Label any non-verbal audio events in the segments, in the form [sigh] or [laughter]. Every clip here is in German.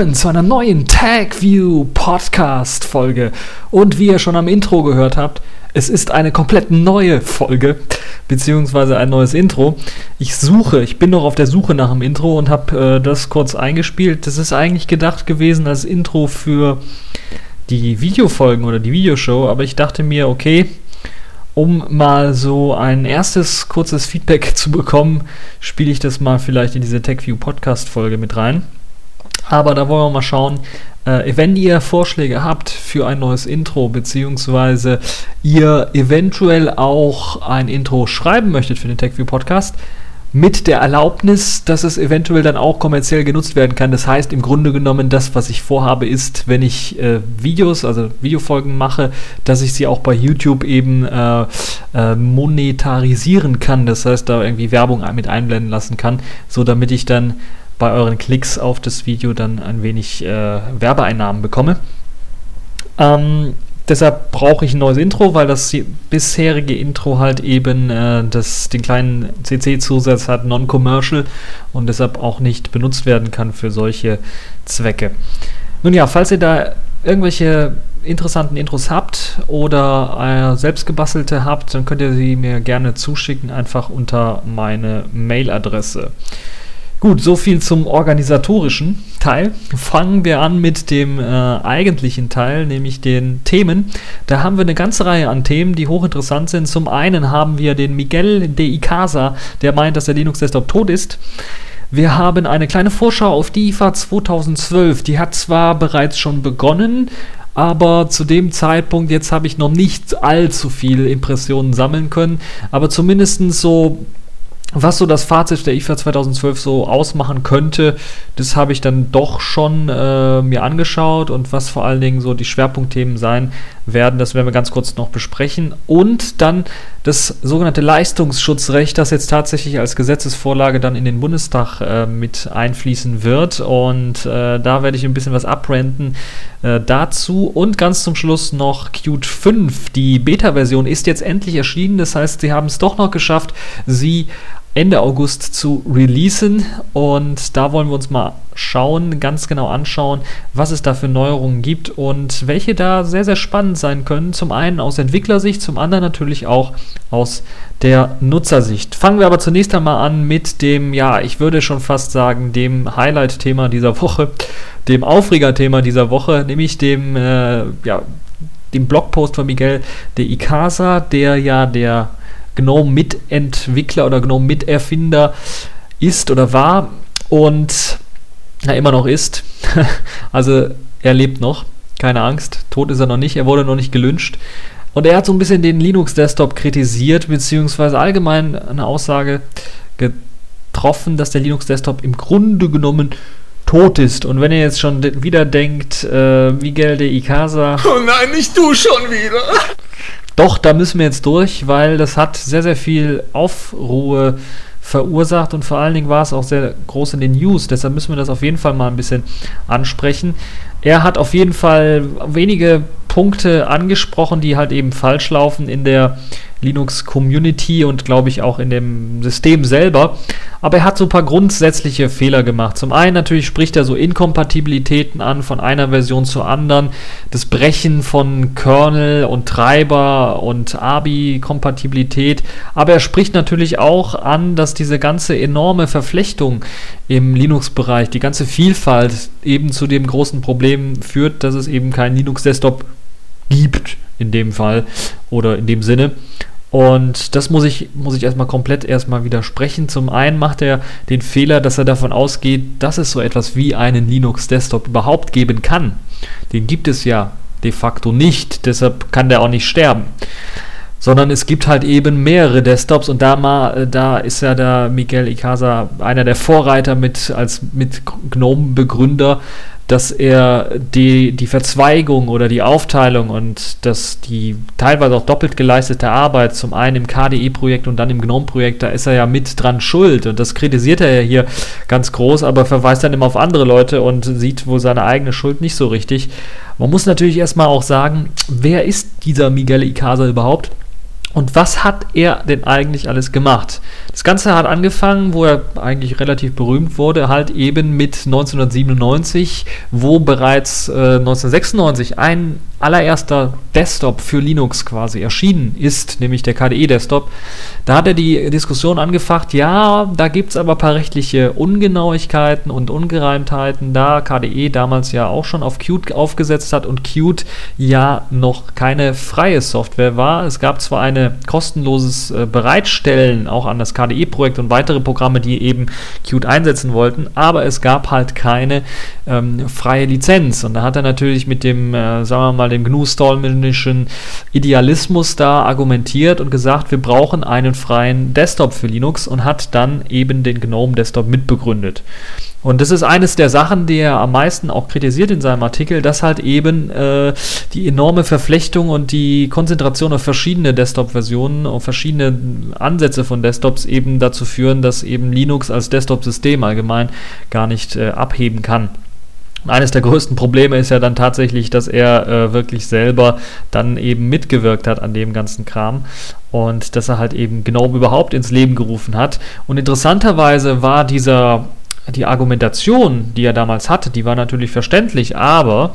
willkommen zu einer neuen TagView Podcast Folge. Und wie ihr schon am Intro gehört habt, es ist eine komplett neue Folge, beziehungsweise ein neues Intro. Ich suche, ich bin noch auf der Suche nach dem Intro und habe äh, das kurz eingespielt. Das ist eigentlich gedacht gewesen als Intro für die Videofolgen oder die Videoshow, aber ich dachte mir, okay, um mal so ein erstes kurzes Feedback [laughs] zu bekommen, spiele ich das mal vielleicht in diese TechView Podcast Folge mit rein. Aber da wollen wir mal schauen, äh, wenn ihr Vorschläge habt für ein neues Intro, beziehungsweise ihr eventuell auch ein Intro schreiben möchtet für den TechView Podcast, mit der Erlaubnis, dass es eventuell dann auch kommerziell genutzt werden kann. Das heißt, im Grunde genommen, das, was ich vorhabe, ist, wenn ich äh, Videos, also Videofolgen mache, dass ich sie auch bei YouTube eben äh, äh, monetarisieren kann. Das heißt, da irgendwie Werbung mit einblenden lassen kann, so damit ich dann bei euren Klicks auf das Video dann ein wenig äh, Werbeeinnahmen bekomme. Ähm, deshalb brauche ich ein neues Intro, weil das bisherige Intro halt eben äh, das, den kleinen CC-Zusatz hat, non-commercial und deshalb auch nicht benutzt werden kann für solche Zwecke. Nun ja, falls ihr da irgendwelche interessanten Intros habt oder äh, selbstgebastelte habt, dann könnt ihr sie mir gerne zuschicken, einfach unter meine Mailadresse. Gut, so viel zum organisatorischen Teil. Fangen wir an mit dem äh, eigentlichen Teil, nämlich den Themen. Da haben wir eine ganze Reihe an Themen, die hochinteressant sind. Zum einen haben wir den Miguel de Icaza, der meint, dass der Linux-Desktop tot ist. Wir haben eine kleine Vorschau auf die IFA 2012. Die hat zwar bereits schon begonnen, aber zu dem Zeitpunkt, jetzt habe ich noch nicht allzu viele Impressionen sammeln können, aber zumindest so was so das Fazit der IFA 2012 so ausmachen könnte, das habe ich dann doch schon äh, mir angeschaut und was vor allen Dingen so die Schwerpunktthemen sein werden, das werden wir ganz kurz noch besprechen. Und dann das sogenannte Leistungsschutzrecht, das jetzt tatsächlich als Gesetzesvorlage dann in den Bundestag äh, mit einfließen wird. Und äh, da werde ich ein bisschen was abrenten äh, dazu. Und ganz zum Schluss noch Qt 5. Die Beta-Version ist jetzt endlich erschienen, das heißt, sie haben es doch noch geschafft, sie Ende August zu releasen. Und da wollen wir uns mal schauen, ganz genau anschauen, was es da für Neuerungen gibt und welche da sehr, sehr spannend sein können. Zum einen aus Entwicklersicht, zum anderen natürlich auch aus der Nutzersicht. Fangen wir aber zunächst einmal an mit dem, ja, ich würde schon fast sagen, dem Highlight-Thema dieser Woche, dem Aufreger-Thema dieser Woche, nämlich dem, äh, ja, dem Blogpost von Miguel de Icaza, der ja der GNOME-Mitentwickler oder GNOME-Miterfinder ist oder war und ja, immer noch ist. [laughs] also er lebt noch, keine Angst, tot ist er noch nicht, er wurde noch nicht gelünscht. Und er hat so ein bisschen den Linux-Desktop kritisiert, beziehungsweise allgemein eine Aussage getroffen, dass der Linux-Desktop im Grunde genommen tot ist. Und wenn ihr jetzt schon wieder denkt, äh, Miguel de Icaza. Oh nein, nicht du schon wieder! [laughs] Doch, da müssen wir jetzt durch, weil das hat sehr, sehr viel Aufruhe verursacht und vor allen Dingen war es auch sehr groß in den News. Deshalb müssen wir das auf jeden Fall mal ein bisschen ansprechen. Er hat auf jeden Fall wenige Punkte angesprochen, die halt eben falsch laufen in der Linux Community und glaube ich auch in dem System selber. Aber er hat so ein paar grundsätzliche Fehler gemacht. Zum einen natürlich spricht er so Inkompatibilitäten an von einer Version zur anderen, das Brechen von Kernel und Treiber und ABI-Kompatibilität. Aber er spricht natürlich auch an, dass diese ganze enorme Verflechtung im Linux-Bereich, die ganze Vielfalt eben zu dem großen Problem führt, dass es eben keinen Linux-Desktop gibt in dem Fall oder in dem Sinne. Und das muss ich, muss ich erstmal komplett erstmal widersprechen. Zum einen macht er den Fehler, dass er davon ausgeht, dass es so etwas wie einen Linux-Desktop überhaupt geben kann. Den gibt es ja de facto nicht, deshalb kann der auch nicht sterben. Sondern es gibt halt eben mehrere Desktops und da, da ist ja der Miguel Icaza einer der Vorreiter mit, als mit GNOME-Begründer, dass er die, die Verzweigung oder die Aufteilung und dass die teilweise auch doppelt geleistete Arbeit, zum einen im KDE-Projekt und dann im GNOME-Projekt, da ist er ja mit dran schuld und das kritisiert er ja hier ganz groß, aber verweist dann immer auf andere Leute und sieht wohl seine eigene Schuld nicht so richtig. Man muss natürlich erstmal auch sagen, wer ist dieser Miguel Icaza überhaupt? Und was hat er denn eigentlich alles gemacht? Das Ganze hat angefangen, wo er eigentlich relativ berühmt wurde, halt eben mit 1997, wo bereits äh, 1996 ein allererster Desktop für Linux quasi erschienen ist, nämlich der KDE-Desktop. Da hat er die Diskussion angefacht, ja, da gibt es aber ein paar rechtliche Ungenauigkeiten und Ungereimtheiten, da KDE damals ja auch schon auf Qt aufgesetzt hat und Qt ja noch keine freie Software war. Es gab zwar ein kostenloses äh, Bereitstellen auch an das KDE-Projekt und weitere Programme, die eben Qt einsetzen wollten, aber es gab halt keine ähm, freie Lizenz. Und da hat er natürlich mit dem, äh, sagen wir mal, dem GNU-stallmanischen Idealismus da argumentiert und gesagt, wir brauchen einen freien Desktop für Linux und hat dann eben den GNOME Desktop mitbegründet. Und das ist eines der Sachen, die er am meisten auch kritisiert in seinem Artikel, dass halt eben äh, die enorme Verflechtung und die Konzentration auf verschiedene Desktop-Versionen, auf verschiedene Ansätze von Desktops eben dazu führen, dass eben Linux als Desktop-System allgemein gar nicht äh, abheben kann. Eines der größten Probleme ist ja dann tatsächlich, dass er äh, wirklich selber dann eben mitgewirkt hat an dem ganzen Kram und dass er halt eben genau überhaupt ins Leben gerufen hat. Und interessanterweise war dieser die Argumentation, die er damals hatte, die war natürlich verständlich, aber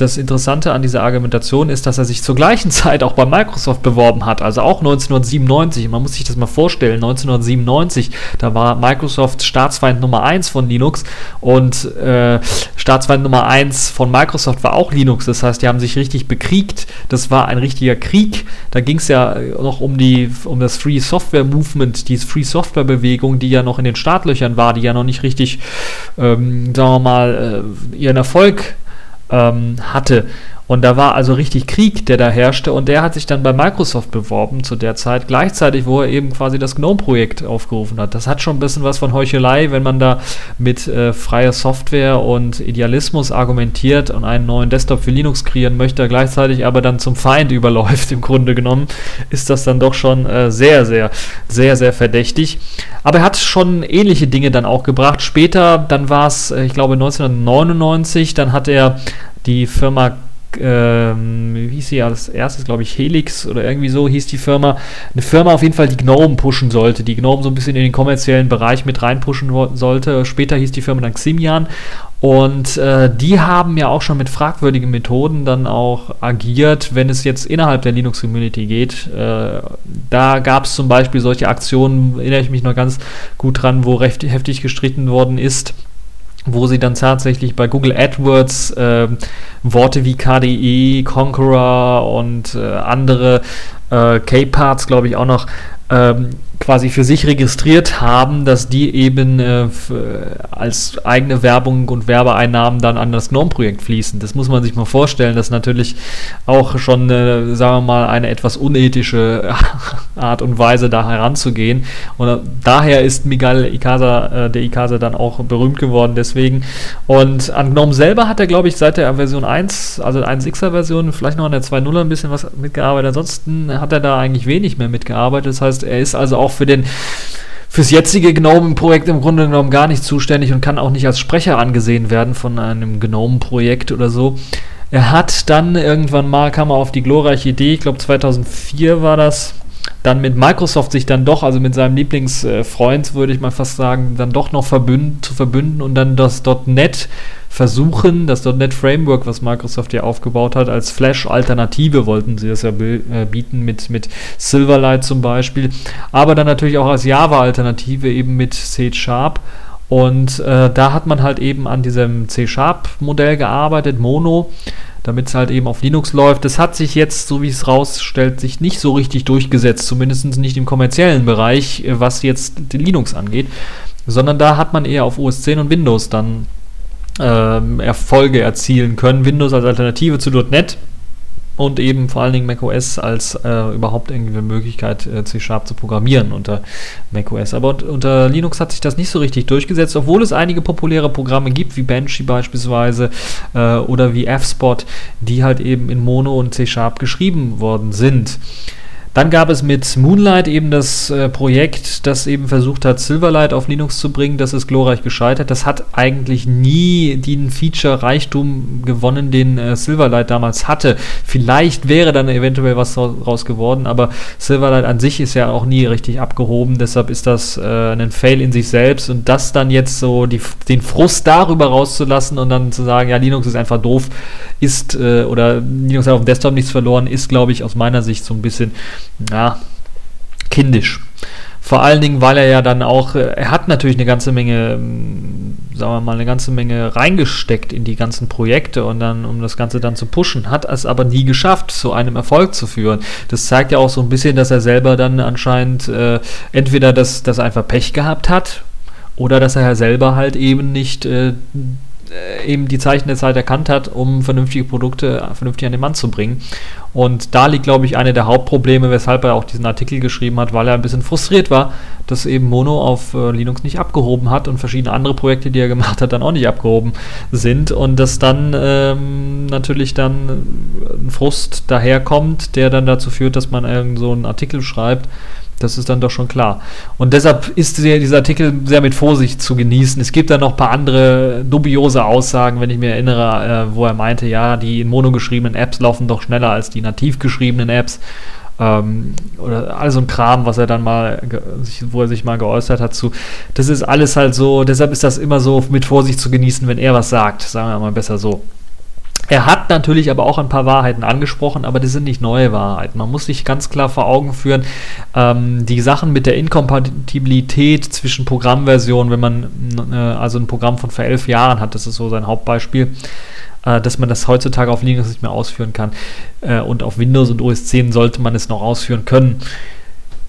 das Interessante an dieser Argumentation ist, dass er sich zur gleichen Zeit auch bei Microsoft beworben hat, also auch 1997. Man muss sich das mal vorstellen, 1997, da war Microsoft Staatsfeind Nummer 1 von Linux und äh, Staatsfeind Nummer 1 von Microsoft war auch Linux. Das heißt, die haben sich richtig bekriegt. Das war ein richtiger Krieg. Da ging es ja noch um, die, um das Free Software Movement, diese Free Software Bewegung, die ja noch in den Startlöchern war, die ja noch nicht richtig, ähm, sagen wir mal, äh, ihren Erfolg ähm, hatte. Und da war also richtig Krieg, der da herrschte. Und der hat sich dann bei Microsoft beworben zu der Zeit, gleichzeitig, wo er eben quasi das GNOME-Projekt aufgerufen hat. Das hat schon ein bisschen was von Heuchelei, wenn man da mit äh, freier Software und Idealismus argumentiert und einen neuen Desktop für Linux kreieren möchte, gleichzeitig aber dann zum Feind [laughs] überläuft, im Grunde genommen, ist das dann doch schon äh, sehr, sehr, sehr, sehr verdächtig. Aber er hat schon ähnliche Dinge dann auch gebracht. Später, dann war es, äh, ich glaube, 1999, dann hat er die Firma ähm, wie hieß sie als erstes, glaube ich, Helix oder irgendwie so hieß die Firma. Eine Firma auf jeden Fall, die GNOME pushen sollte, die GNOME so ein bisschen in den kommerziellen Bereich mit reinpushen sollte. Später hieß die Firma dann Ximian. Und äh, die haben ja auch schon mit fragwürdigen Methoden dann auch agiert, wenn es jetzt innerhalb der Linux-Community geht. Äh, da gab es zum Beispiel solche Aktionen, erinnere ich mich noch ganz gut dran, wo recht heftig gestritten worden ist wo sie dann tatsächlich bei Google AdWords äh, Worte wie KDE, Conqueror und äh, andere äh, K-Parts, glaube ich, auch noch ähm, quasi für sich registriert haben, dass die eben äh, als eigene Werbung und Werbeeinnahmen dann an das GNOME-Projekt fließen. Das muss man sich mal vorstellen, das ist natürlich auch schon, äh, sagen wir mal, eine etwas unethische [laughs] Art und Weise, da heranzugehen. Und äh, daher ist Miguel Icaza, äh, der Icaza dann auch berühmt geworden deswegen. Und an GNOME selber hat er, glaube ich, seit der Version 1, also 1.6er Version, vielleicht noch an der 2.0er ein bisschen was mitgearbeitet. Ansonsten hat er da eigentlich wenig mehr mitgearbeitet. Das heißt, er ist also auch für den fürs jetzige GNOME-Projekt im Grunde genommen gar nicht zuständig und kann auch nicht als Sprecher angesehen werden von einem GNOME-Projekt oder so. Er hat dann irgendwann mal, kam er auf die glorreiche Idee, ich glaube 2004 war das, dann mit Microsoft sich dann doch, also mit seinem Lieblingsfreund, würde ich mal fast sagen, dann doch noch verbünden, zu verbünden und dann das .NET versuchen, das .NET Framework, was Microsoft ja aufgebaut hat, als Flash-Alternative wollten sie das ja äh, bieten mit, mit Silverlight zum Beispiel, aber dann natürlich auch als Java-Alternative eben mit C Sharp. Und äh, da hat man halt eben an diesem C-Sharp-Modell gearbeitet, Mono, damit es halt eben auf Linux läuft. Das hat sich jetzt, so wie es rausstellt, sich nicht so richtig durchgesetzt, zumindest nicht im kommerziellen Bereich, äh, was jetzt Linux angeht, sondern da hat man eher auf OS 10 und Windows dann ähm, Erfolge erzielen können. Windows als Alternative zu .NET und eben vor allen Dingen macOS als äh, überhaupt irgendwie eine Möglichkeit, äh, C-Sharp zu programmieren unter macOS. Aber unter Linux hat sich das nicht so richtig durchgesetzt, obwohl es einige populäre Programme gibt, wie Banshee beispielsweise äh, oder wie F-Spot, die halt eben in Mono und C-Sharp geschrieben worden sind. Dann gab es mit Moonlight eben das äh, Projekt, das eben versucht hat, Silverlight auf Linux zu bringen. Das ist glorreich gescheitert. Das hat eigentlich nie den Feature-Reichtum gewonnen, den äh, Silverlight damals hatte. Vielleicht wäre dann eventuell was raus geworden, aber Silverlight an sich ist ja auch nie richtig abgehoben. Deshalb ist das äh, ein Fail in sich selbst. Und das dann jetzt so die, den Frust darüber rauszulassen und dann zu sagen, ja, Linux ist einfach doof, ist äh, oder Linux hat auf dem Desktop nichts verloren, ist, glaube ich, aus meiner Sicht so ein bisschen ja, kindisch. Vor allen Dingen, weil er ja dann auch, äh, er hat natürlich eine ganze Menge, ähm, sagen wir mal, eine ganze Menge reingesteckt in die ganzen Projekte und dann, um das Ganze dann zu pushen, hat es aber nie geschafft, zu einem Erfolg zu führen. Das zeigt ja auch so ein bisschen, dass er selber dann anscheinend äh, entweder das, das einfach Pech gehabt hat oder dass er selber halt eben nicht äh, eben die Zeichen der Zeit erkannt hat, um vernünftige Produkte vernünftig an den Mann zu bringen. Und da liegt, glaube ich, eine der Hauptprobleme, weshalb er auch diesen Artikel geschrieben hat, weil er ein bisschen frustriert war, dass eben Mono auf äh, Linux nicht abgehoben hat und verschiedene andere Projekte, die er gemacht hat, dann auch nicht abgehoben sind und dass dann ähm, natürlich dann ein Frust daherkommt, der dann dazu führt, dass man irgend so einen Artikel schreibt, das ist dann doch schon klar. Und deshalb ist dieser Artikel sehr mit Vorsicht zu genießen. Es gibt da noch ein paar andere dubiose Aussagen, wenn ich mir erinnere, äh, wo er meinte, ja, die in Mono geschriebenen Apps laufen doch schneller als die nativ geschriebenen Apps. Ähm, oder all so ein Kram, was er dann mal, wo er sich mal geäußert hat zu. Das ist alles halt so, deshalb ist das immer so mit Vorsicht zu genießen, wenn er was sagt. Sagen wir mal besser so. Er hat natürlich aber auch ein paar Wahrheiten angesprochen, aber das sind nicht neue Wahrheiten. Man muss sich ganz klar vor Augen führen, ähm, die Sachen mit der Inkompatibilität zwischen Programmversionen, wenn man äh, also ein Programm von vor elf Jahren hat, das ist so sein Hauptbeispiel, äh, dass man das heutzutage auf Linux nicht mehr ausführen kann. Äh, und auf Windows und OS 10 sollte man es noch ausführen können.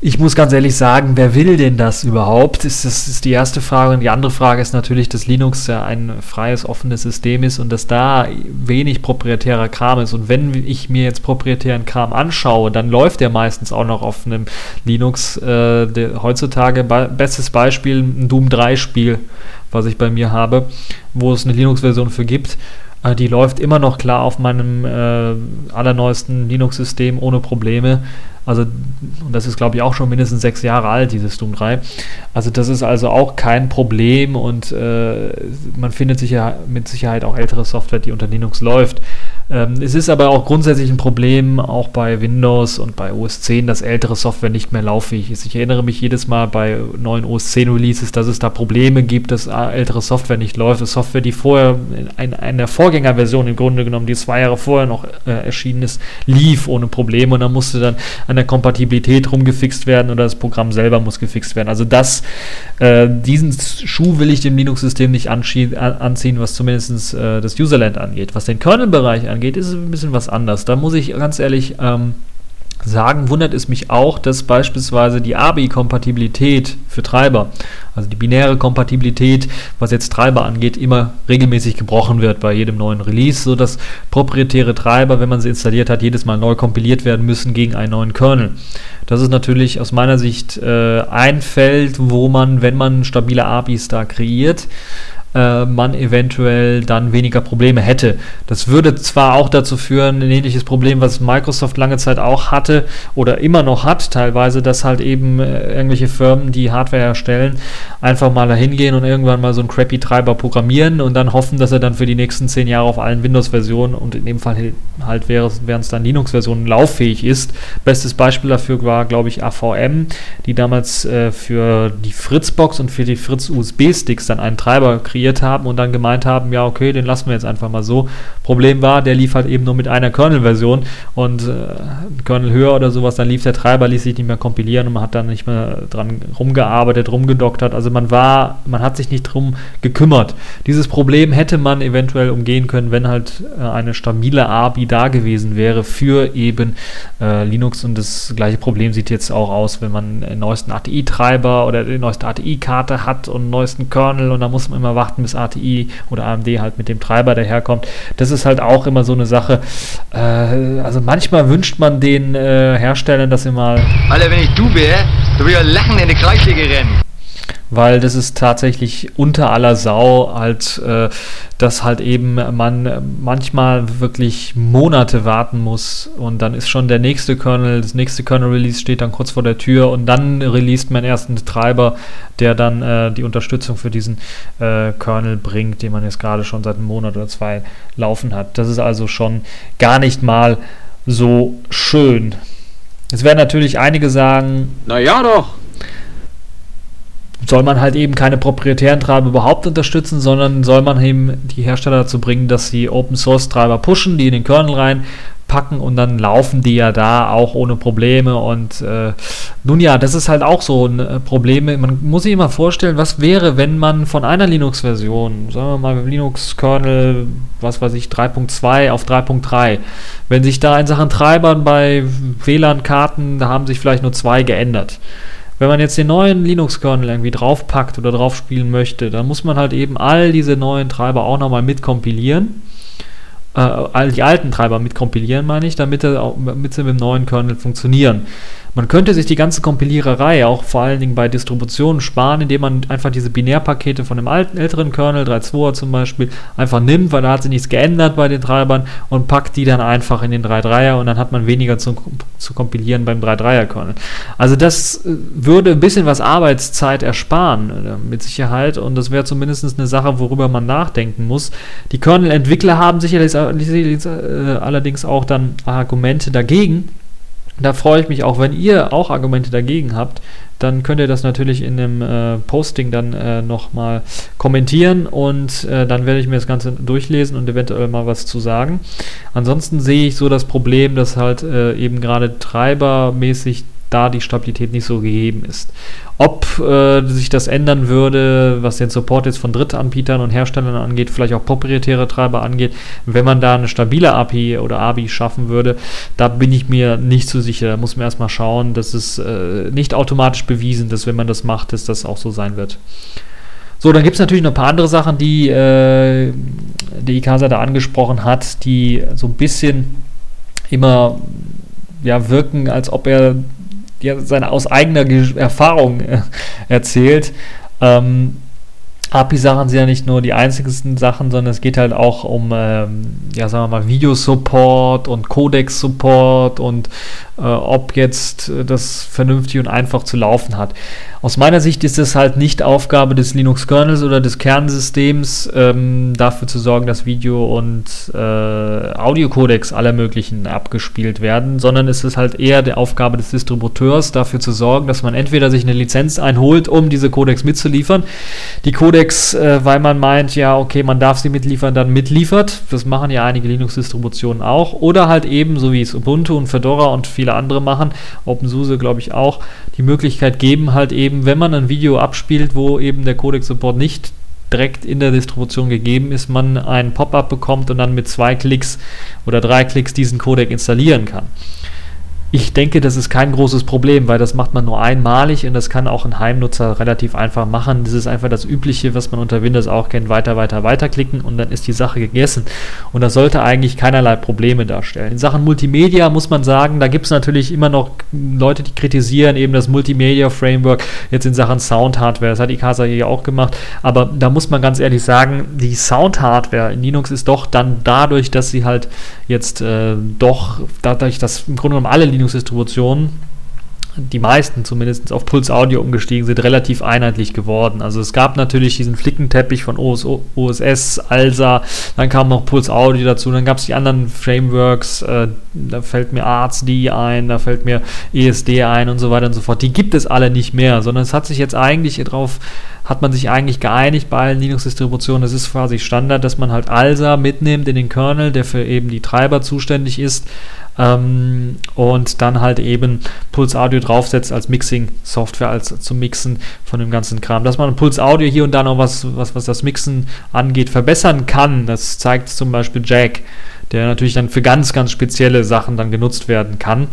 Ich muss ganz ehrlich sagen, wer will denn das überhaupt? Ist, das ist die erste Frage. Und die andere Frage ist natürlich, dass Linux ja ein freies, offenes System ist und dass da wenig proprietärer Kram ist. Und wenn ich mir jetzt proprietären Kram anschaue, dann läuft der meistens auch noch auf einem Linux. Äh, der, heutzutage, be bestes Beispiel, ein Doom 3 Spiel, was ich bei mir habe, wo es eine Linux-Version für gibt. Äh, die läuft immer noch klar auf meinem äh, allerneuesten Linux-System ohne Probleme. Also, und das ist, glaube ich, auch schon mindestens sechs Jahre alt, dieses Doom 3. Also, das ist also auch kein Problem und äh, man findet sicher, mit Sicherheit auch ältere Software, die unter Linux läuft. Ähm, es ist aber auch grundsätzlich ein Problem, auch bei Windows und bei OS 10, dass ältere Software nicht mehr lauffähig ist. Ich erinnere mich jedes Mal bei neuen OS 10 Releases, dass es da Probleme gibt, dass ältere Software nicht läuft. Das Software, die vorher in einer Vorgängerversion im Grunde genommen, die zwei Jahre vorher noch äh, erschienen ist, lief ohne Probleme und dann musste dann an der Kompatibilität rumgefixt werden oder das Programm selber muss gefixt werden. Also das, äh, diesen Schuh will ich dem Linux-System nicht anziehen, was zumindest äh, das Userland angeht. Was den Kernel-Bereich angeht, ist es ein bisschen was anders. Da muss ich ganz ehrlich ähm, sagen, wundert es mich auch, dass beispielsweise die ABI-Kompatibilität für Treiber, also die binäre Kompatibilität, was jetzt Treiber angeht, immer regelmäßig gebrochen wird bei jedem neuen Release, sodass proprietäre Treiber, wenn man sie installiert hat, jedes Mal neu kompiliert werden müssen gegen einen neuen Kernel. Das ist natürlich aus meiner Sicht äh, ein Feld, wo man, wenn man stabile ABIs da kreiert, äh, man eventuell dann weniger Probleme hätte. Das würde zwar auch dazu führen, ein ähnliches Problem, was Microsoft lange Zeit auch hatte oder immer noch hat, teilweise, dass halt eben äh, irgendwelche Firmen, die Hardware herstellen, einfach mal dahin gehen und irgendwann mal so einen crappy Treiber programmieren und dann hoffen, dass er dann für die nächsten zehn Jahre auf allen Windows-Versionen und in dem Fall halt wäre, wären es dann Linux-Versionen lauffähig ist. Bestes Beispiel dafür war, glaube ich, AVM, die damals äh, für die Fritzbox und für die Fritz USB-Sticks dann einen Treiber kreiert kreiert haben und dann gemeint haben, ja, okay, den lassen wir jetzt einfach mal so. Problem war, der lief halt eben nur mit einer Kernel-Version und äh, Kernel höher oder sowas, dann lief der Treiber, ließ sich nicht mehr kompilieren und man hat dann nicht mehr dran rumgearbeitet, rumgedoktert. Also man war, man hat sich nicht drum gekümmert. Dieses Problem hätte man eventuell umgehen können, wenn halt äh, eine stabile ABI da gewesen wäre für eben äh, Linux und das gleiche Problem sieht jetzt auch aus, wenn man den neuesten ATI-Treiber oder die neueste ATI-Karte hat und den neuesten Kernel und da muss man immer warten, bis ATI oder AMD halt mit dem Treiber daherkommt. Das ist halt auch immer so eine Sache. Äh, also manchmal wünscht man den äh, Herstellern, dass sie mal. Alter, wenn ich du wäre, dann würde ich lachen in die Kreissäge rennen. Weil das ist tatsächlich unter aller Sau halt, äh, dass halt eben man manchmal wirklich Monate warten muss und dann ist schon der nächste Kernel, das nächste Kernel-Release steht dann kurz vor der Tür und dann released man erst einen Treiber, der dann äh, die Unterstützung für diesen äh, Kernel bringt, den man jetzt gerade schon seit einem Monat oder zwei laufen hat. Das ist also schon gar nicht mal so schön. Jetzt werden natürlich einige sagen, naja doch, soll man halt eben keine proprietären Treiber überhaupt unterstützen, sondern soll man eben die Hersteller dazu bringen, dass sie Open Source Treiber pushen, die in den Kernel reinpacken und dann laufen die ja da auch ohne Probleme und äh, nun ja, das ist halt auch so ein äh, Problem. Man muss sich immer vorstellen, was wäre, wenn man von einer Linux-Version, sagen wir mal Linux-Kernel, was weiß ich, 3.2 auf 3.3, wenn sich da in Sachen Treibern bei WLAN-Karten, da haben sich vielleicht nur zwei geändert wenn man jetzt den neuen Linux-Kernel irgendwie draufpackt oder drauf spielen möchte, dann muss man halt eben all diese neuen Treiber auch nochmal mitkompilieren. Äh, all die alten Treiber mitkompilieren, meine ich, damit, damit sie mit dem neuen Kernel funktionieren. Man könnte sich die ganze Kompiliererei auch vor allen Dingen bei Distributionen sparen, indem man einfach diese Binärpakete von dem alten, älteren Kernel, 3.2er zum Beispiel, einfach nimmt, weil da hat sich nichts geändert bei den Treibern und packt die dann einfach in den 3.3er und dann hat man weniger zu, zu kompilieren beim 3.3er Kernel. Also das äh, würde ein bisschen was Arbeitszeit ersparen, äh, mit Sicherheit, und das wäre zumindest eine Sache, worüber man nachdenken muss. Die Kernel-Entwickler haben sicherlich äh, allerdings auch dann Argumente dagegen, da freue ich mich auch, wenn ihr auch Argumente dagegen habt, dann könnt ihr das natürlich in dem äh, Posting dann äh, nochmal kommentieren und äh, dann werde ich mir das Ganze durchlesen und eventuell mal was zu sagen. Ansonsten sehe ich so das Problem, dass halt äh, eben gerade treibermäßig da die Stabilität nicht so gegeben ist. Ob äh, sich das ändern würde, was den Support jetzt von Drittanbietern und Herstellern angeht, vielleicht auch proprietäre Treiber angeht, wenn man da eine stabile API oder ABI schaffen würde, da bin ich mir nicht so sicher. Da muss man erstmal schauen, dass es äh, nicht automatisch bewiesen, dass wenn man das macht, dass das auch so sein wird. So, dann gibt es natürlich noch ein paar andere Sachen, die äh, die Ikasa da angesprochen hat, die so ein bisschen immer ja, wirken, als ob er ja, seine aus eigener Erfahrung äh, erzählt. Ähm, API-Sachen sind ja nicht nur die einzigsten Sachen, sondern es geht halt auch um, ähm, ja, sagen wir mal, Videosupport und Codex-Support und äh, ob jetzt äh, das vernünftig und einfach zu laufen hat. Aus meiner Sicht ist es halt nicht Aufgabe des Linux-Kernels oder des Kernsystems, ähm, dafür zu sorgen, dass Video- und äh, Audiocodecs aller möglichen abgespielt werden, sondern es ist halt eher die Aufgabe des Distributeurs, dafür zu sorgen, dass man entweder sich eine Lizenz einholt, um diese Codecs mitzuliefern, die Codecs, äh, weil man meint, ja, okay, man darf sie mitliefern, dann mitliefert. Das machen ja einige Linux-Distributionen auch. Oder halt eben, so wie es Ubuntu und Fedora und viele andere machen, OpenSUSE glaube ich auch, die Möglichkeit geben, halt eben, wenn man ein Video abspielt, wo eben der Codec-Support nicht direkt in der Distribution gegeben ist, man ein Pop-up bekommt und dann mit zwei Klicks oder drei Klicks diesen Codec installieren kann. Ich denke, das ist kein großes Problem, weil das macht man nur einmalig und das kann auch ein Heimnutzer relativ einfach machen. Das ist einfach das Übliche, was man unter Windows auch kennt, weiter, weiter, weiter klicken und dann ist die Sache gegessen. Und das sollte eigentlich keinerlei Probleme darstellen. In Sachen Multimedia muss man sagen, da gibt es natürlich immer noch Leute, die kritisieren eben das Multimedia-Framework jetzt in Sachen Sound-Hardware. Das hat Ikasa hier auch gemacht. Aber da muss man ganz ehrlich sagen, die Sound-Hardware in Linux ist doch dann dadurch, dass sie halt jetzt äh, doch, dadurch, dass im Grunde genommen alle Linux Linux-Distributionen, die meisten zumindest auf Puls Audio umgestiegen sind, relativ einheitlich geworden. Also es gab natürlich diesen Flickenteppich von OS, OSS, ALSA, dann kam noch Puls Audio dazu, dann gab es die anderen Frameworks, äh, da fällt mir ArtsD ein, da fällt mir ESD ein und so weiter und so fort. Die gibt es alle nicht mehr, sondern es hat sich jetzt eigentlich darauf hat man sich eigentlich geeinigt bei allen Linux-Distributionen. Es ist quasi Standard, dass man halt ALSA mitnimmt in den Kernel, der für eben die Treiber zuständig ist ähm, und dann halt eben Puls Audio draufsetzt als Mixing-Software, als zum Mixen von dem ganzen Kram. Dass man Puls Audio hier und da noch was, was, was das Mixen angeht, verbessern kann, das zeigt zum Beispiel Jack, der natürlich dann für ganz, ganz spezielle Sachen dann genutzt werden kann.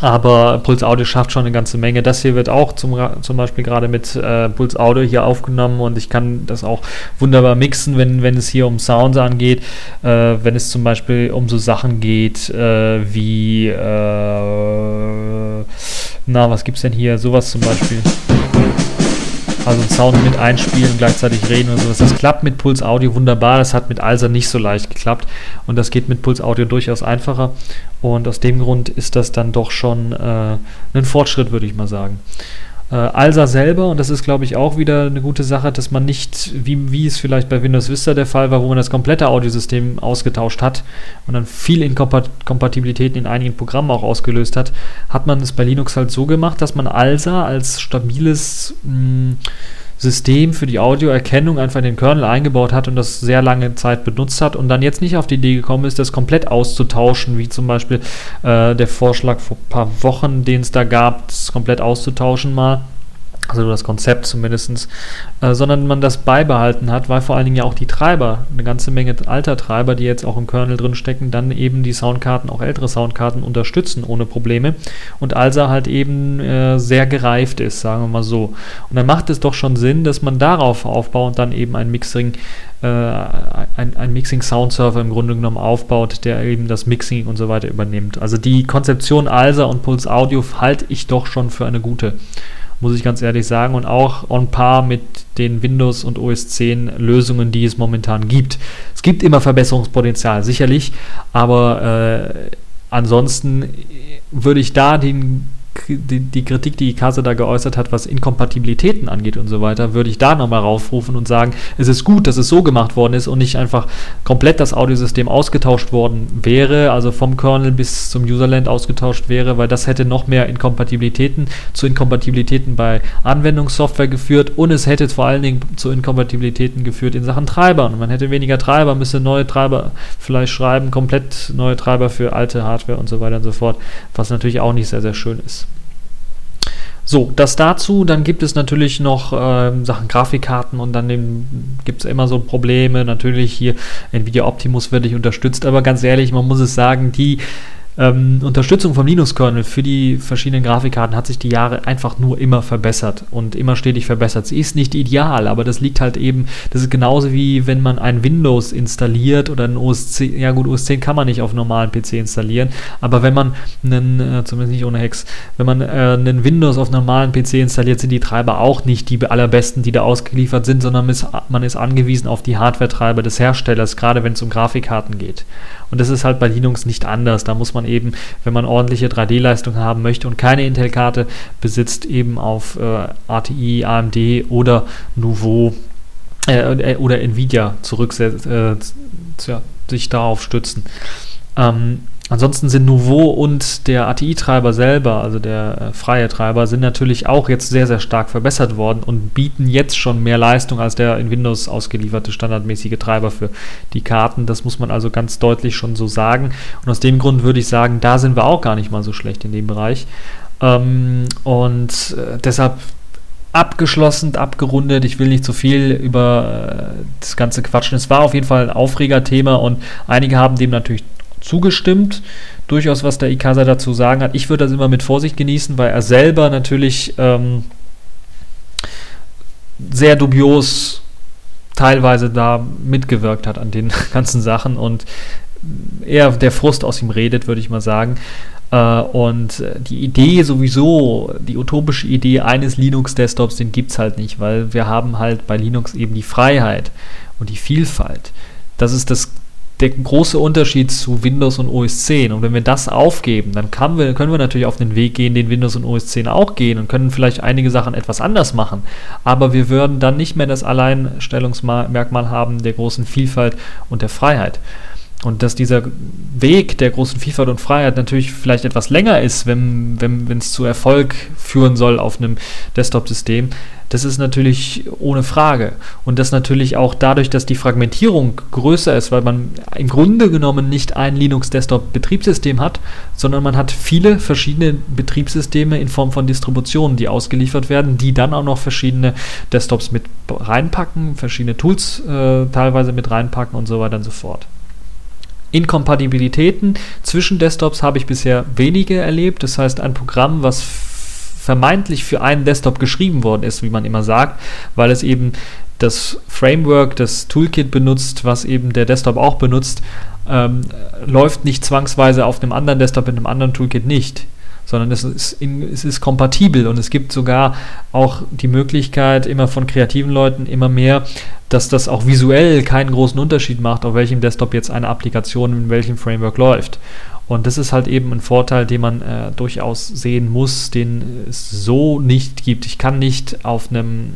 Aber Puls Audio schafft schon eine ganze Menge. Das hier wird auch zum, zum Beispiel gerade mit äh, Puls Audio hier aufgenommen und ich kann das auch wunderbar mixen, wenn, wenn es hier um Sounds angeht. Äh, wenn es zum Beispiel um so Sachen geht äh, wie, äh, na, was gibt es denn hier? Sowas zum Beispiel. Also Sound mit einspielen, gleichzeitig reden und sowas. Das klappt mit Puls Audio wunderbar. Das hat mit Alsa nicht so leicht geklappt. Und das geht mit Puls Audio durchaus einfacher. Und aus dem Grund ist das dann doch schon äh, ein Fortschritt, würde ich mal sagen. Äh, Alsa selber, und das ist, glaube ich, auch wieder eine gute Sache, dass man nicht, wie, wie es vielleicht bei Windows Vista der Fall war, wo man das komplette Audiosystem ausgetauscht hat und dann viel Inkompatibilitäten in einigen Programmen auch ausgelöst hat, hat man es bei Linux halt so gemacht, dass man Alsa als stabiles mh, hm, System für die Audioerkennung einfach in den Kernel eingebaut hat und das sehr lange Zeit benutzt hat und dann jetzt nicht auf die Idee gekommen ist, das komplett auszutauschen, wie zum Beispiel äh, der Vorschlag vor ein paar Wochen, den es da gab, das komplett auszutauschen mal also das Konzept zumindest, äh, sondern man das beibehalten hat, weil vor allen Dingen ja auch die Treiber, eine ganze Menge alter Treiber, die jetzt auch im Kernel drin stecken, dann eben die Soundkarten, auch ältere Soundkarten unterstützen ohne Probleme und also halt eben äh, sehr gereift ist, sagen wir mal so. Und dann macht es doch schon Sinn, dass man darauf aufbaut und dann eben ein Mixing äh, ein, ein Mixing-Sound-Server im Grunde genommen aufbaut, der eben das Mixing und so weiter übernimmt. Also die Konzeption ALSA und Pulse Audio halte ich doch schon für eine gute muss ich ganz ehrlich sagen, und auch on par mit den Windows und OS 10 Lösungen, die es momentan gibt. Es gibt immer Verbesserungspotenzial, sicherlich, aber äh, ansonsten würde ich da den die, die, Kritik, die Kase da geäußert hat, was Inkompatibilitäten angeht und so weiter, würde ich da nochmal raufrufen und sagen, es ist gut, dass es so gemacht worden ist und nicht einfach komplett das Audiosystem ausgetauscht worden wäre, also vom Kernel bis zum Userland ausgetauscht wäre, weil das hätte noch mehr Inkompatibilitäten zu Inkompatibilitäten bei Anwendungssoftware geführt und es hätte vor allen Dingen zu Inkompatibilitäten geführt in Sachen Treibern. Und man hätte weniger Treiber, müsste neue Treiber vielleicht schreiben, komplett neue Treiber für alte Hardware und so weiter und so fort, was natürlich auch nicht sehr, sehr schön ist. So, das dazu. Dann gibt es natürlich noch äh, Sachen Grafikkarten und dann gibt es immer so Probleme. Natürlich hier Nvidia Optimus wird nicht unterstützt, aber ganz ehrlich, man muss es sagen, die ähm, Unterstützung vom Linux-Kernel für die verschiedenen Grafikkarten hat sich die Jahre einfach nur immer verbessert und immer stetig verbessert. Sie ist nicht ideal, aber das liegt halt eben, das ist genauso wie wenn man ein Windows installiert oder ein OS 10, ja gut, OS 10 kann man nicht auf normalen PC installieren, aber wenn man einen, äh, zumindest nicht ohne Hex, wenn man äh, einen Windows auf normalen PC installiert, sind die Treiber auch nicht die allerbesten, die da ausgeliefert sind, sondern man ist angewiesen auf die Hardware-Treiber des Herstellers, gerade wenn es um Grafikkarten geht. Und das ist halt bei Linux nicht anders. Da muss man eben, wenn man ordentliche 3D-Leistung haben möchte und keine Intel-Karte besitzt, eben auf äh, ATI, AMD oder Nouveau äh, oder Nvidia zurücksetzen, äh, sich darauf stützen. Ähm, Ansonsten sind Nouveau und der ATI-Treiber selber, also der äh, freie Treiber, sind natürlich auch jetzt sehr, sehr stark verbessert worden und bieten jetzt schon mehr Leistung als der in Windows ausgelieferte standardmäßige Treiber für die Karten. Das muss man also ganz deutlich schon so sagen. Und aus dem Grund würde ich sagen, da sind wir auch gar nicht mal so schlecht in dem Bereich. Ähm, und äh, deshalb abgeschlossen, abgerundet. Ich will nicht zu viel über äh, das Ganze quatschen. Es war auf jeden Fall ein Aufregerthema und einige haben dem natürlich zugestimmt. Durchaus, was der Ikasa dazu sagen hat. Ich würde das immer mit Vorsicht genießen, weil er selber natürlich ähm, sehr dubios teilweise da mitgewirkt hat an den [laughs] ganzen Sachen und eher der Frust aus ihm redet, würde ich mal sagen. Äh, und die Idee sowieso, die utopische Idee eines Linux-Desktops, den gibt es halt nicht, weil wir haben halt bei Linux eben die Freiheit und die Vielfalt. Das ist das der große Unterschied zu Windows und OS 10. Und wenn wir das aufgeben, dann wir, können wir natürlich auf den Weg gehen, den Windows und OS 10 auch gehen und können vielleicht einige Sachen etwas anders machen. Aber wir würden dann nicht mehr das Alleinstellungsmerkmal haben der großen Vielfalt und der Freiheit. Und dass dieser Weg der großen Vielfalt und Freiheit natürlich vielleicht etwas länger ist, wenn es wenn, zu Erfolg führen soll auf einem Desktop-System, das ist natürlich ohne Frage. Und das natürlich auch dadurch, dass die Fragmentierung größer ist, weil man im Grunde genommen nicht ein Linux-Desktop-Betriebssystem hat, sondern man hat viele verschiedene Betriebssysteme in Form von Distributionen, die ausgeliefert werden, die dann auch noch verschiedene Desktops mit reinpacken, verschiedene Tools äh, teilweise mit reinpacken und so weiter und so fort. Inkompatibilitäten zwischen Desktops habe ich bisher wenige erlebt. Das heißt, ein Programm, was vermeintlich für einen Desktop geschrieben worden ist, wie man immer sagt, weil es eben das Framework, das Toolkit benutzt, was eben der Desktop auch benutzt, ähm, läuft nicht zwangsweise auf einem anderen Desktop in einem anderen Toolkit nicht sondern es ist, in, es ist kompatibel und es gibt sogar auch die Möglichkeit, immer von kreativen Leuten immer mehr, dass das auch visuell keinen großen Unterschied macht, auf welchem Desktop jetzt eine Applikation in welchem Framework läuft. Und das ist halt eben ein Vorteil, den man äh, durchaus sehen muss, den es so nicht gibt. Ich kann nicht auf einem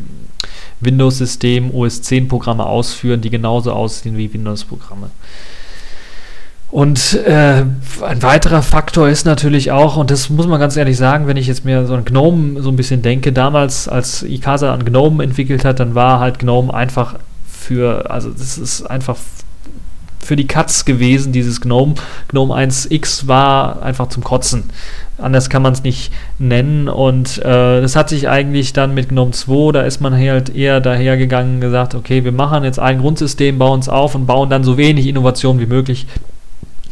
Windows-System OS 10 Programme ausführen, die genauso aussehen wie Windows-Programme. Und äh, ein weiterer Faktor ist natürlich auch, und das muss man ganz ehrlich sagen, wenn ich jetzt mir so an GNOME so ein bisschen denke, damals als Ikasa an GNOME entwickelt hat, dann war halt GNOME einfach für, also das ist einfach für die Katz gewesen, dieses GNOME. GNOME 1X war einfach zum Kotzen. Anders kann man es nicht nennen. Und äh, das hat sich eigentlich dann mit GNOME 2, da ist man halt eher dahergegangen und gesagt, okay, wir machen jetzt ein Grundsystem, bauen es auf und bauen dann so wenig Innovation wie möglich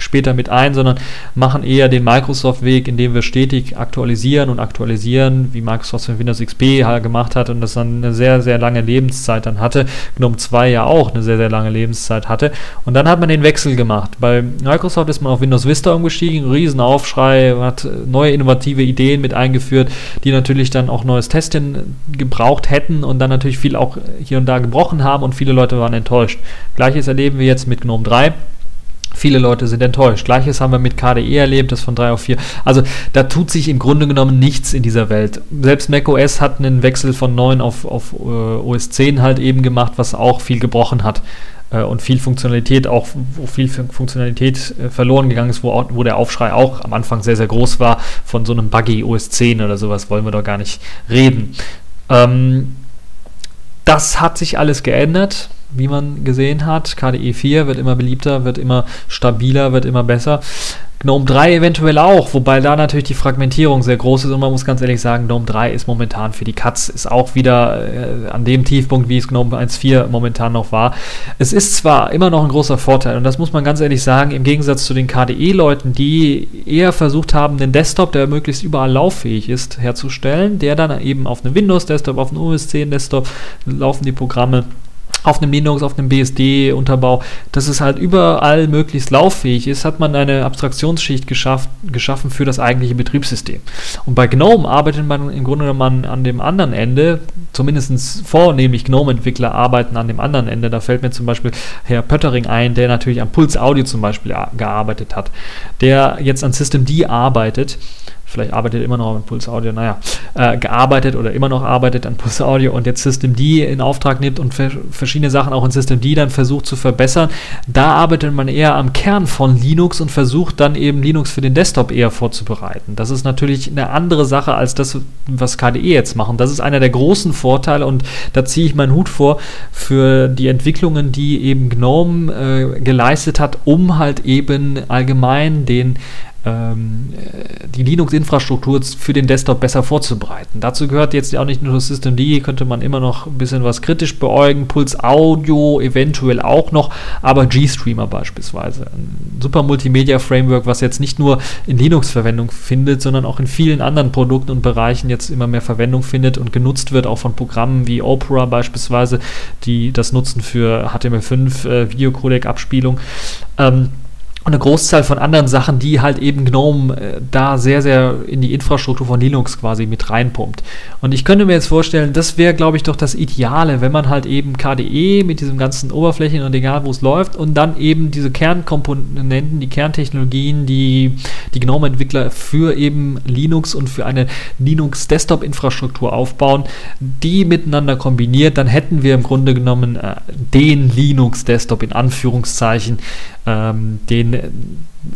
später mit ein, sondern machen eher den Microsoft-Weg, indem wir stetig aktualisieren und aktualisieren, wie Microsoft für Windows XP halt gemacht hat und das dann eine sehr, sehr lange Lebenszeit dann hatte. GNOME 2 ja auch eine sehr, sehr lange Lebenszeit hatte. Und dann hat man den Wechsel gemacht. Bei Microsoft ist man auf Windows Vista umgestiegen, Riesenaufschrei, hat neue innovative Ideen mit eingeführt, die natürlich dann auch neues Testen gebraucht hätten und dann natürlich viel auch hier und da gebrochen haben und viele Leute waren enttäuscht. Gleiches erleben wir jetzt mit GNOME 3 Viele Leute sind enttäuscht. Gleiches haben wir mit KDE erlebt, das von 3 auf 4. Also da tut sich im Grunde genommen nichts in dieser Welt. Selbst macOS hat einen Wechsel von 9 auf, auf uh, OS 10 halt eben gemacht, was auch viel gebrochen hat äh, und viel Funktionalität auch, wo viel Funktionalität äh, verloren gegangen ist, wo, wo der Aufschrei auch am Anfang sehr, sehr groß war von so einem Buggy OS 10 oder sowas, wollen wir doch gar nicht reden. Ähm, das hat sich alles geändert wie man gesehen hat. KDE 4 wird immer beliebter, wird immer stabiler, wird immer besser. GNOME 3 eventuell auch, wobei da natürlich die Fragmentierung sehr groß ist und man muss ganz ehrlich sagen, GNOME 3 ist momentan für die Katz, ist auch wieder äh, an dem Tiefpunkt, wie es GNOME 1.4 momentan noch war. Es ist zwar immer noch ein großer Vorteil und das muss man ganz ehrlich sagen, im Gegensatz zu den KDE-Leuten, die eher versucht haben, den Desktop, der möglichst überall lauffähig ist, herzustellen, der dann eben auf einem Windows-Desktop, auf einem OS 10-Desktop laufen die Programme auf einem Linux, auf einem BSD-Unterbau, dass es halt überall möglichst lauffähig ist, hat man eine Abstraktionsschicht geschafft, geschaffen für das eigentliche Betriebssystem. Und bei GNOME arbeitet man im Grunde genommen an dem anderen Ende, zumindest vornehmlich GNOME-Entwickler arbeiten an dem anderen Ende. Da fällt mir zum Beispiel Herr Pöttering ein, der natürlich an Puls Audio zum Beispiel gearbeitet hat, der jetzt an System D arbeitet vielleicht arbeitet immer noch an Pulse Audio, naja, äh, gearbeitet oder immer noch arbeitet an Pulse Audio und jetzt System D in Auftrag nimmt und verschiedene Sachen auch in System D dann versucht zu verbessern. Da arbeitet man eher am Kern von Linux und versucht dann eben Linux für den Desktop eher vorzubereiten. Das ist natürlich eine andere Sache als das, was KDE jetzt machen. Das ist einer der großen Vorteile und da ziehe ich meinen Hut vor für die Entwicklungen, die eben GNOME äh, geleistet hat, um halt eben allgemein den ähm, die Linux-Infrastruktur für den Desktop besser vorzubereiten. Dazu gehört jetzt auch nicht nur das Systemd, könnte man immer noch ein bisschen was kritisch beäugen, Puls Audio eventuell auch noch, aber GStreamer beispielsweise. Ein super Multimedia-Framework, was jetzt nicht nur in Linux Verwendung findet, sondern auch in vielen anderen Produkten und Bereichen jetzt immer mehr Verwendung findet und genutzt wird, auch von Programmen wie Opera beispielsweise, die das nutzen für HTML5 äh, Videocodec-Abspielung. Ähm, und eine Großzahl von anderen Sachen, die halt eben GNOME äh, da sehr, sehr in die Infrastruktur von Linux quasi mit reinpumpt. Und ich könnte mir jetzt vorstellen, das wäre, glaube ich, doch das Ideale, wenn man halt eben KDE mit diesem ganzen Oberflächen und egal, wo es läuft und dann eben diese Kernkomponenten, die Kerntechnologien, die die GNOME-Entwickler für eben Linux und für eine Linux-Desktop-Infrastruktur aufbauen, die miteinander kombiniert, dann hätten wir im Grunde genommen äh, den Linux-Desktop in Anführungszeichen, ähm, den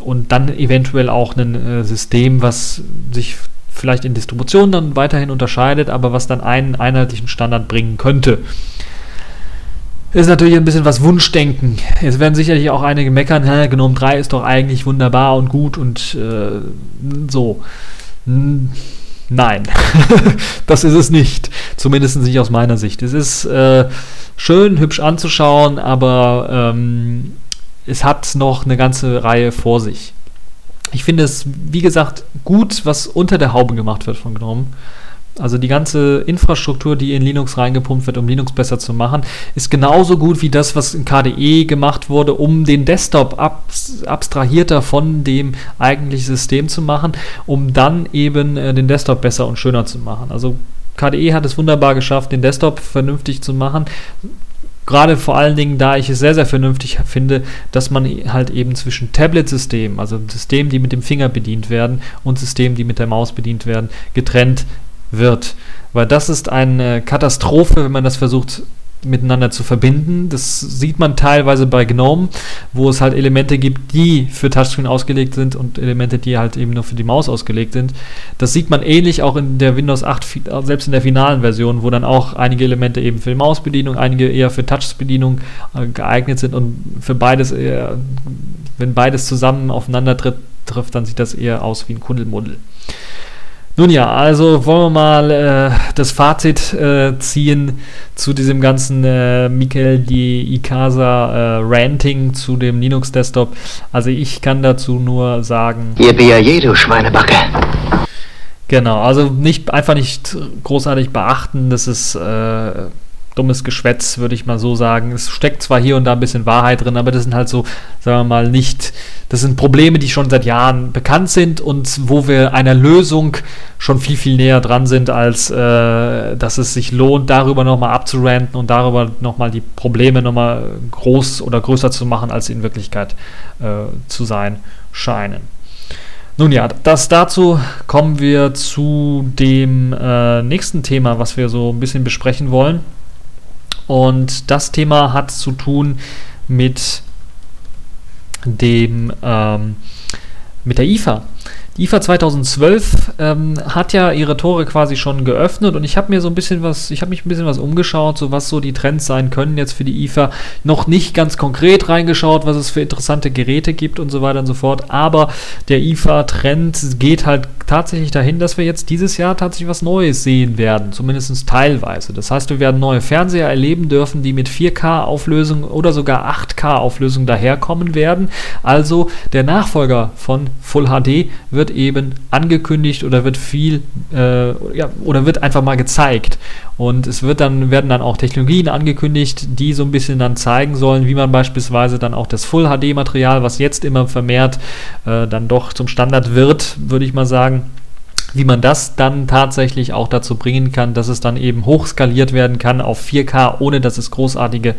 und dann eventuell auch ein äh, System, was sich vielleicht in Distribution dann weiterhin unterscheidet, aber was dann einen einheitlichen Standard bringen könnte. Ist natürlich ein bisschen was Wunschdenken. Es werden sicherlich auch einige meckern, Hä, Gnome 3 ist doch eigentlich wunderbar und gut und äh, so. Nein, [laughs] das ist es nicht. Zumindest nicht aus meiner Sicht. Es ist äh, schön, hübsch anzuschauen, aber ähm, es hat noch eine ganze Reihe vor sich. Ich finde es, wie gesagt, gut, was unter der Haube gemacht wird von GNOME. also die ganze Infrastruktur, die in Linux reingepumpt wird, um Linux besser zu machen, ist genauso gut wie das, was in KDE gemacht wurde, um den Desktop abstrahierter von dem eigentlichen System zu machen, um dann eben äh, den Desktop besser und schöner zu machen. Also KDE hat es wunderbar geschafft, den Desktop vernünftig zu machen. Gerade vor allen Dingen, da ich es sehr, sehr vernünftig finde, dass man halt eben zwischen Tablet-Systemen, also Systemen, die mit dem Finger bedient werden, und Systemen, die mit der Maus bedient werden, getrennt wird. Weil das ist eine Katastrophe, wenn man das versucht miteinander zu verbinden. Das sieht man teilweise bei GNOME, wo es halt Elemente gibt, die für Touchscreen ausgelegt sind und Elemente, die halt eben nur für die Maus ausgelegt sind. Das sieht man ähnlich auch in der Windows 8, selbst in der finalen Version, wo dann auch einige Elemente eben für die Mausbedienung, einige eher für Touchbedienung äh, geeignet sind und für beides eher, wenn beides zusammen aufeinander tritt, trifft, dann sieht das eher aus wie ein Kundelmuddel. Nun ja, also wollen wir mal äh, das Fazit äh, ziehen zu diesem ganzen äh, Michael die Ikasa äh, Ranting zu dem Linux Desktop. Also ich kann dazu nur sagen. Ihr BAJ, du Schweinebacke. Genau, also nicht einfach nicht großartig beachten, das ist dummes Geschwätz, würde ich mal so sagen. Es steckt zwar hier und da ein bisschen Wahrheit drin, aber das sind halt so, sagen wir mal, nicht, das sind Probleme, die schon seit Jahren bekannt sind und wo wir einer Lösung schon viel, viel näher dran sind, als äh, dass es sich lohnt, darüber nochmal abzuranten und darüber nochmal die Probleme nochmal groß oder größer zu machen, als sie in Wirklichkeit äh, zu sein scheinen. Nun ja, das dazu kommen wir zu dem äh, nächsten Thema, was wir so ein bisschen besprechen wollen. Und das Thema hat zu tun mit dem ähm, mit der IFA. IFA 2012 ähm, hat ja ihre Tore quasi schon geöffnet und ich habe mir so ein bisschen was, ich habe mich ein bisschen was umgeschaut, so was so die Trends sein können jetzt für die IFA. Noch nicht ganz konkret reingeschaut, was es für interessante Geräte gibt und so weiter und so fort. Aber der IFA-Trend geht halt tatsächlich dahin, dass wir jetzt dieses Jahr tatsächlich was Neues sehen werden, zumindest teilweise. Das heißt, wir werden neue Fernseher erleben dürfen, die mit 4K-Auflösung oder sogar 8K-Auflösung daherkommen werden. Also der Nachfolger von Full HD wird wird eben angekündigt oder wird viel äh, ja, oder wird einfach mal gezeigt. Und es wird dann, werden dann auch Technologien angekündigt, die so ein bisschen dann zeigen sollen, wie man beispielsweise dann auch das Full HD-Material, was jetzt immer vermehrt äh, dann doch zum Standard wird, würde ich mal sagen, wie man das dann tatsächlich auch dazu bringen kann, dass es dann eben hochskaliert werden kann auf 4K, ohne dass es großartige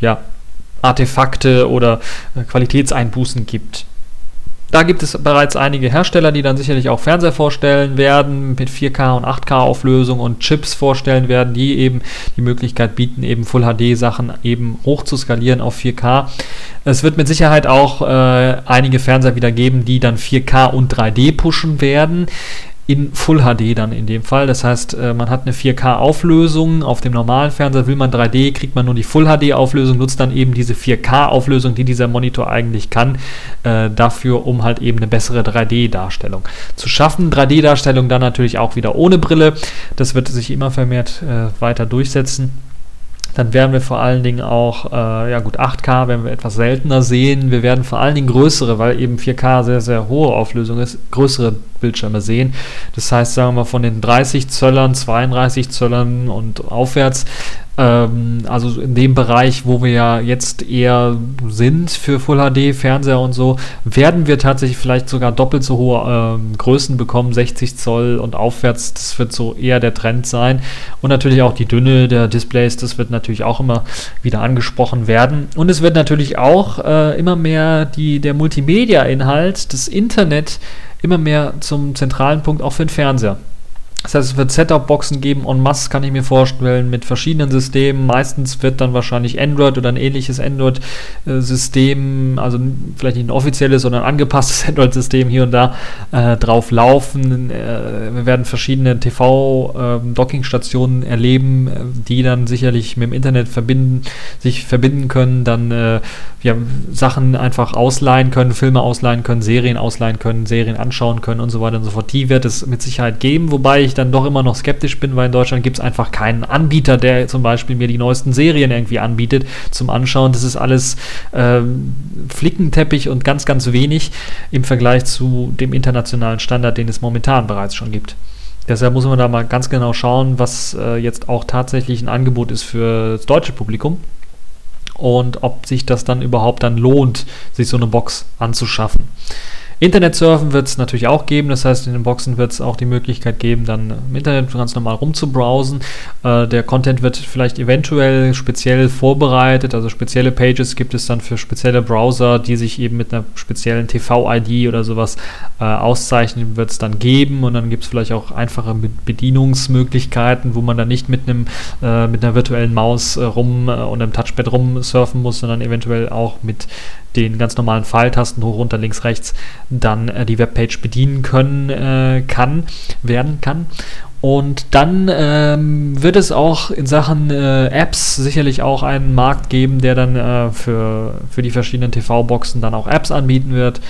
ja, Artefakte oder äh, Qualitätseinbußen gibt. Da gibt es bereits einige Hersteller, die dann sicherlich auch Fernseher vorstellen werden mit 4K und 8K Auflösung und Chips vorstellen werden, die eben die Möglichkeit bieten, eben Full HD Sachen eben hoch zu skalieren auf 4K. Es wird mit Sicherheit auch äh, einige Fernseher wieder geben, die dann 4K und 3D pushen werden in Full HD dann in dem Fall. Das heißt, äh, man hat eine 4K-Auflösung. Auf dem normalen Fernseher will man 3D, kriegt man nur die Full HD-Auflösung, nutzt dann eben diese 4K-Auflösung, die dieser Monitor eigentlich kann, äh, dafür, um halt eben eine bessere 3D-Darstellung zu schaffen. 3D-Darstellung dann natürlich auch wieder ohne Brille. Das wird sich immer vermehrt äh, weiter durchsetzen dann werden wir vor allen Dingen auch, äh, ja gut, 8K werden wir etwas seltener sehen. Wir werden vor allen Dingen größere, weil eben 4K sehr, sehr hohe Auflösung ist, größere Bildschirme sehen. Das heißt, sagen wir von den 30 Zöllern, 32 Zöllern und aufwärts ähm, also in dem Bereich, wo wir ja jetzt eher sind für Full HD, Fernseher und so, werden wir tatsächlich vielleicht sogar doppelt so hohe ähm, Größen bekommen, 60 Zoll und aufwärts. Das wird so eher der Trend sein. Und natürlich auch die Dünne der Displays, das wird natürlich auch immer wieder angesprochen werden. Und es wird natürlich auch äh, immer mehr die, der Multimedia-Inhalt, das Internet, immer mehr zum zentralen Punkt auch für den Fernseher. Das heißt, es wird Setup-Boxen geben en masse, kann ich mir vorstellen, mit verschiedenen Systemen. Meistens wird dann wahrscheinlich Android oder ein ähnliches Android-System, also vielleicht nicht ein offizielles, sondern ein angepasstes [laughs] Android-System hier und da äh, drauf laufen. Äh, wir werden verschiedene TV-Docking-Stationen ähm, äh, erleben, die dann sicherlich mit dem Internet verbinden, sich verbinden können, dann äh, ja, Sachen einfach ausleihen können, Filme ausleihen können, Serien ausleihen können, Serien anschauen können und so weiter und so fort. Die wird es mit Sicherheit geben, wobei ich dann doch immer noch skeptisch bin, weil in Deutschland gibt es einfach keinen Anbieter, der zum Beispiel mir die neuesten Serien irgendwie anbietet zum Anschauen. Das ist alles ähm, Flickenteppich und ganz, ganz wenig im Vergleich zu dem internationalen Standard, den es momentan bereits schon gibt. Deshalb muss man da mal ganz genau schauen, was äh, jetzt auch tatsächlich ein Angebot ist für das deutsche Publikum und ob sich das dann überhaupt dann lohnt, sich so eine Box anzuschaffen. Internetsurfen wird es natürlich auch geben, das heißt, in den Boxen wird es auch die Möglichkeit geben, dann im Internet ganz normal rumzubrowsen. Äh, der Content wird vielleicht eventuell speziell vorbereitet, also spezielle Pages gibt es dann für spezielle Browser, die sich eben mit einer speziellen TV-ID oder sowas äh, auszeichnen, wird es dann geben. Und dann gibt es vielleicht auch einfache Bedienungsmöglichkeiten, wo man dann nicht mit einem äh, mit einer virtuellen Maus äh, rum äh, und einem Touchpad rumsurfen muss, sondern eventuell auch mit den ganz normalen Pfeiltasten hoch, runter, links, rechts dann äh, die Webpage bedienen können äh, kann, werden kann. Und dann ähm, wird es auch in Sachen äh, Apps sicherlich auch einen Markt geben, der dann äh, für, für die verschiedenen TV-Boxen dann auch Apps anbieten wird.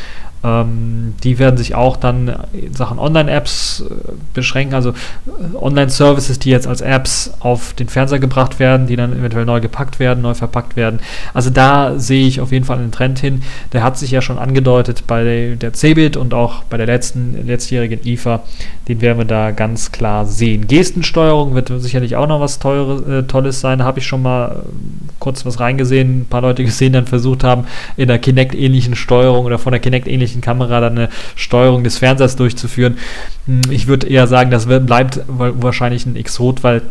Ähm, die werden sich auch dann in Sachen Online-Apps äh, beschränken, also äh, Online-Services, die jetzt als Apps auf den Fernseher gebracht werden, die dann eventuell neu gepackt werden, neu verpackt werden. Also da sehe ich auf jeden Fall einen Trend hin. Der hat sich ja schon angedeutet bei der, CeBIT und auch bei der letzten letztjährigen IFA. Den werden wir da ganz klar sehen. Gestensteuerung wird sicherlich auch noch was Teures, äh, Tolles sein. Da habe ich schon mal äh, kurz was reingesehen, ein paar Leute gesehen, dann versucht haben, in der Kinect-ähnlichen Steuerung oder von der Kinect-ähnlichen menschlichen Kamera dann eine Steuerung des Fernsehers durchzuführen. Hm, ich würde eher sagen, das bleibt wahrscheinlich ein Exot, weil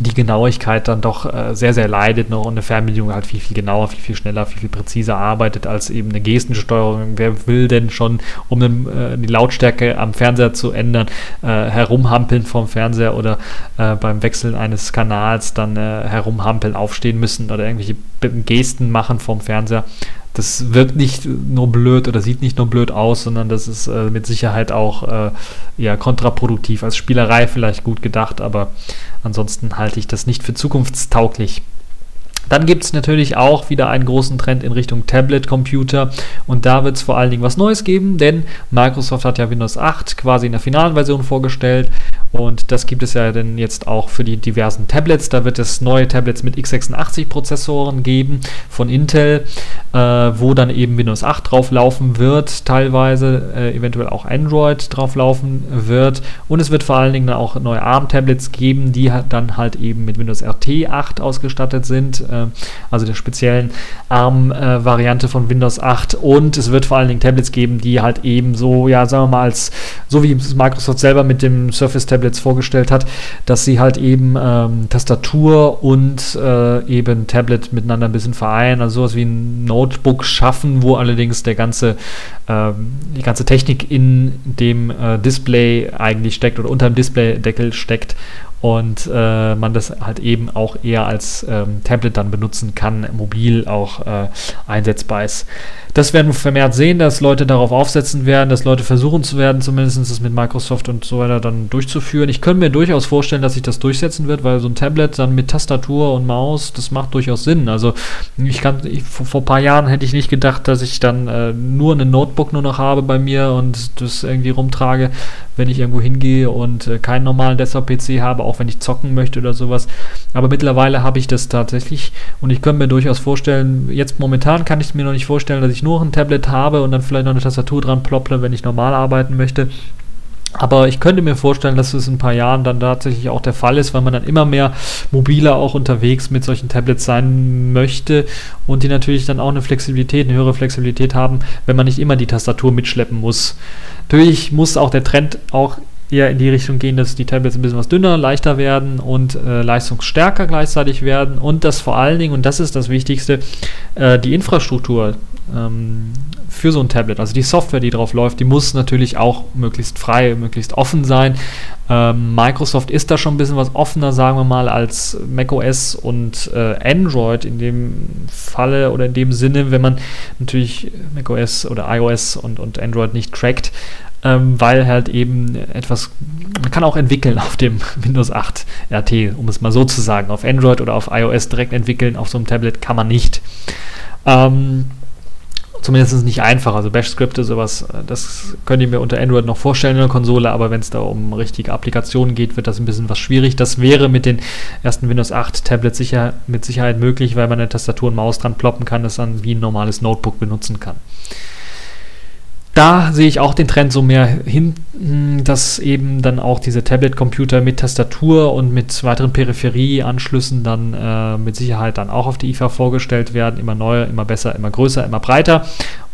die Genauigkeit dann doch äh, sehr, sehr leidet noch und eine Fernbedienung halt viel, viel genauer, viel, viel schneller, viel, viel präziser arbeitet als eben eine Gestensteuerung. Wer will denn schon, um äh, die Lautstärke am Fernseher zu ändern, äh, herumhampeln vom Fernseher oder beim Wechseln eines Kanals dann herumhampeln, aufstehen müssen oder irgendwelche Gesten machen vom Fernseher? Das wirkt nicht nur blöd oder sieht nicht nur blöd aus, sondern das ist äh, mit Sicherheit auch äh, ja, kontraproduktiv. Als Spielerei vielleicht gut gedacht, aber ansonsten halte ich das nicht für zukunftstauglich. Dann gibt es natürlich auch wieder einen großen Trend in Richtung Tablet-Computer und da wird es vor allen Dingen was Neues geben, denn Microsoft hat ja Windows 8 quasi in der finalen Version vorgestellt und das gibt es ja dann jetzt auch für die diversen Tablets. Da wird es neue Tablets mit x86-Prozessoren geben von Intel, äh, wo dann eben Windows 8 drauf laufen wird, teilweise äh, eventuell auch Android drauf laufen wird. Und es wird vor allen Dingen dann auch neue ARM-Tablets geben, die dann halt eben mit Windows RT 8 ausgestattet sind, äh, also der speziellen ARM-Variante von Windows 8. Und es wird vor allen Dingen Tablets geben, die halt eben so, ja, sagen wir mal, als so wie Microsoft selber mit dem Surface Tablet Tablets vorgestellt hat, dass sie halt eben ähm, Tastatur und äh, eben Tablet miteinander ein bisschen vereinen, also sowas wie ein Notebook schaffen, wo allerdings der ganze, äh, die ganze Technik in dem äh, Display eigentlich steckt oder unter dem Displaydeckel steckt und äh, man das halt eben auch eher als ähm, Tablet dann benutzen kann, mobil auch äh, einsetzbar ist. Das werden wir vermehrt sehen, dass Leute darauf aufsetzen werden, dass Leute versuchen zu werden, zumindest das mit Microsoft und so weiter dann durchzuführen. Ich könnte mir durchaus vorstellen, dass sich das durchsetzen wird, weil so ein Tablet dann mit Tastatur und Maus, das macht durchaus Sinn. Also ich kann, ich, vor, vor, ein paar Jahren hätte ich nicht gedacht, dass ich dann äh, nur ein Notebook nur noch habe bei mir und das irgendwie rumtrage, wenn ich irgendwo hingehe und äh, keinen normalen Desktop-PC habe, auch wenn ich zocken möchte oder sowas. Aber mittlerweile habe ich das tatsächlich und ich könnte mir durchaus vorstellen, jetzt momentan kann ich mir noch nicht vorstellen, dass ich nur ein Tablet habe und dann vielleicht noch eine Tastatur dran plopple, wenn ich normal arbeiten möchte. Aber ich könnte mir vorstellen, dass es in ein paar Jahren dann tatsächlich auch der Fall ist, weil man dann immer mehr mobiler auch unterwegs mit solchen Tablets sein möchte und die natürlich dann auch eine Flexibilität, eine höhere Flexibilität haben, wenn man nicht immer die Tastatur mitschleppen muss. Natürlich muss auch der Trend auch eher in die Richtung gehen, dass die Tablets ein bisschen was dünner, leichter werden und äh, leistungsstärker gleichzeitig werden und dass vor allen Dingen, und das ist das Wichtigste, äh, die Infrastruktur ähm, für so ein Tablet, also die Software, die drauf läuft, die muss natürlich auch möglichst frei, möglichst offen sein. Ähm, Microsoft ist da schon ein bisschen was offener, sagen wir mal, als macOS und äh, Android in dem Falle oder in dem Sinne, wenn man natürlich macOS oder iOS und, und Android nicht trackt ähm, weil halt eben etwas, man kann auch entwickeln auf dem [laughs] Windows 8 RT, um es mal so zu sagen. Auf Android oder auf iOS direkt entwickeln, auf so einem Tablet kann man nicht. Ähm, zumindest nicht einfach. Also Bash-Skripte, sowas, äh, das könnt ihr mir unter Android noch vorstellen in der Konsole, aber wenn es da um richtige Applikationen geht, wird das ein bisschen was schwierig. Das wäre mit den ersten Windows 8 Tablets sicher, mit Sicherheit möglich, weil man eine Tastatur und Maus dran ploppen kann, das dann wie ein normales Notebook benutzen kann. Da sehe ich auch den Trend so mehr hin, dass eben dann auch diese Tablet-Computer mit Tastatur und mit weiteren Peripherieanschlüssen dann äh, mit Sicherheit dann auch auf die IFA vorgestellt werden. Immer neuer, immer besser, immer größer, immer breiter.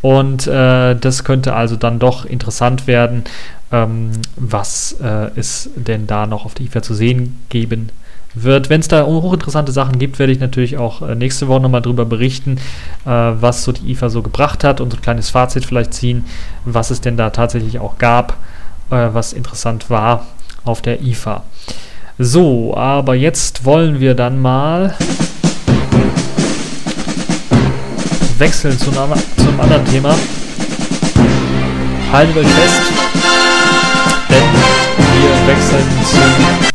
Und äh, das könnte also dann doch interessant werden, ähm, was äh, es denn da noch auf der IFA zu sehen geben wird. Wenn es da hochinteressante Sachen gibt, werde ich natürlich auch äh, nächste Woche nochmal darüber berichten, äh, was so die IFA so gebracht hat und so ein kleines Fazit vielleicht ziehen, was es denn da tatsächlich auch gab, äh, was interessant war auf der IFA. So, aber jetzt wollen wir dann mal wechseln zu, einem, zu einem anderen Thema. Haltet euch fest, denn wir wechseln zum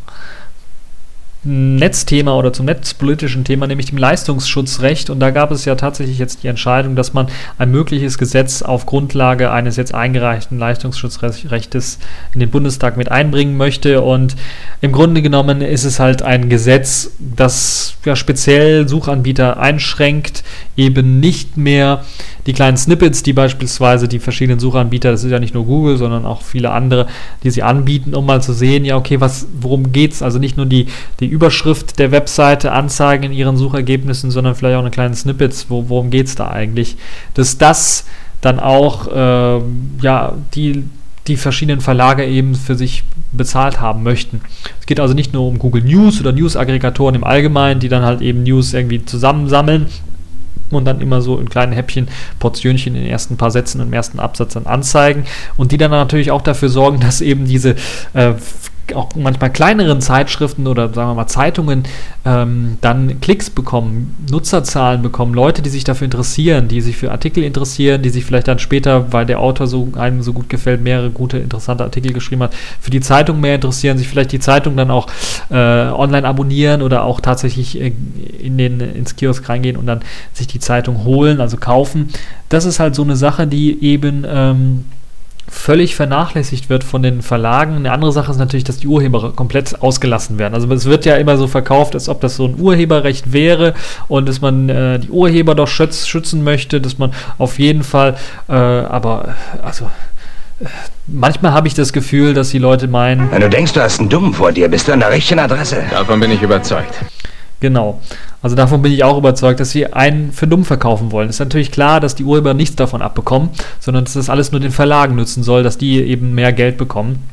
Netzthema oder zum netzpolitischen Thema, nämlich dem Leistungsschutzrecht. Und da gab es ja tatsächlich jetzt die Entscheidung, dass man ein mögliches Gesetz auf Grundlage eines jetzt eingereichten Leistungsschutzrechtes in den Bundestag mit einbringen möchte. Und im Grunde genommen ist es halt ein Gesetz, das ja speziell Suchanbieter einschränkt, eben nicht mehr die kleinen Snippets, die beispielsweise die verschiedenen Suchanbieter, das ist ja nicht nur Google, sondern auch viele andere, die sie anbieten, um mal zu sehen, ja, okay, was, worum es? Also nicht nur die, die Überschrift der Webseite anzeigen in ihren Suchergebnissen, sondern vielleicht auch eine kleine Snippets, wo, worum es da eigentlich? Dass das dann auch, äh, ja, die die verschiedenen Verlage eben für sich bezahlt haben möchten. Es geht also nicht nur um Google News oder News-Aggregatoren im Allgemeinen, die dann halt eben News irgendwie zusammensammeln, und dann immer so in kleinen Häppchen, Portionchen in den ersten paar Sätzen im ersten Absatz dann anzeigen und die dann natürlich auch dafür sorgen, [laughs] dass eben diese äh, auch manchmal kleineren Zeitschriften oder sagen wir mal Zeitungen ähm, dann Klicks bekommen, Nutzerzahlen bekommen, Leute, die sich dafür interessieren, die sich für Artikel interessieren, die sich vielleicht dann später, weil der Autor so einem so gut gefällt, mehrere gute, interessante Artikel geschrieben hat, für die Zeitung mehr interessieren, sich vielleicht die Zeitung dann auch äh, online abonnieren oder auch tatsächlich äh, in den, ins Kiosk reingehen und dann sich die Zeitung holen, also kaufen. Das ist halt so eine Sache, die eben ähm, völlig vernachlässigt wird von den Verlagen. Eine andere Sache ist natürlich, dass die Urheber komplett ausgelassen werden. Also es wird ja immer so verkauft, als ob das so ein Urheberrecht wäre und dass man äh, die Urheber doch schütz, schützen möchte, dass man auf jeden Fall, äh, aber also äh, manchmal habe ich das Gefühl, dass die Leute meinen. Wenn du denkst, du hast einen Dummen vor dir, bist du an der richtigen Adresse. Davon bin ich überzeugt. Genau. Also davon bin ich auch überzeugt, dass sie einen für dumm verkaufen wollen. Es ist natürlich klar, dass die Urheber nichts davon abbekommen, sondern dass das alles nur den Verlagen nützen soll, dass die eben mehr Geld bekommen.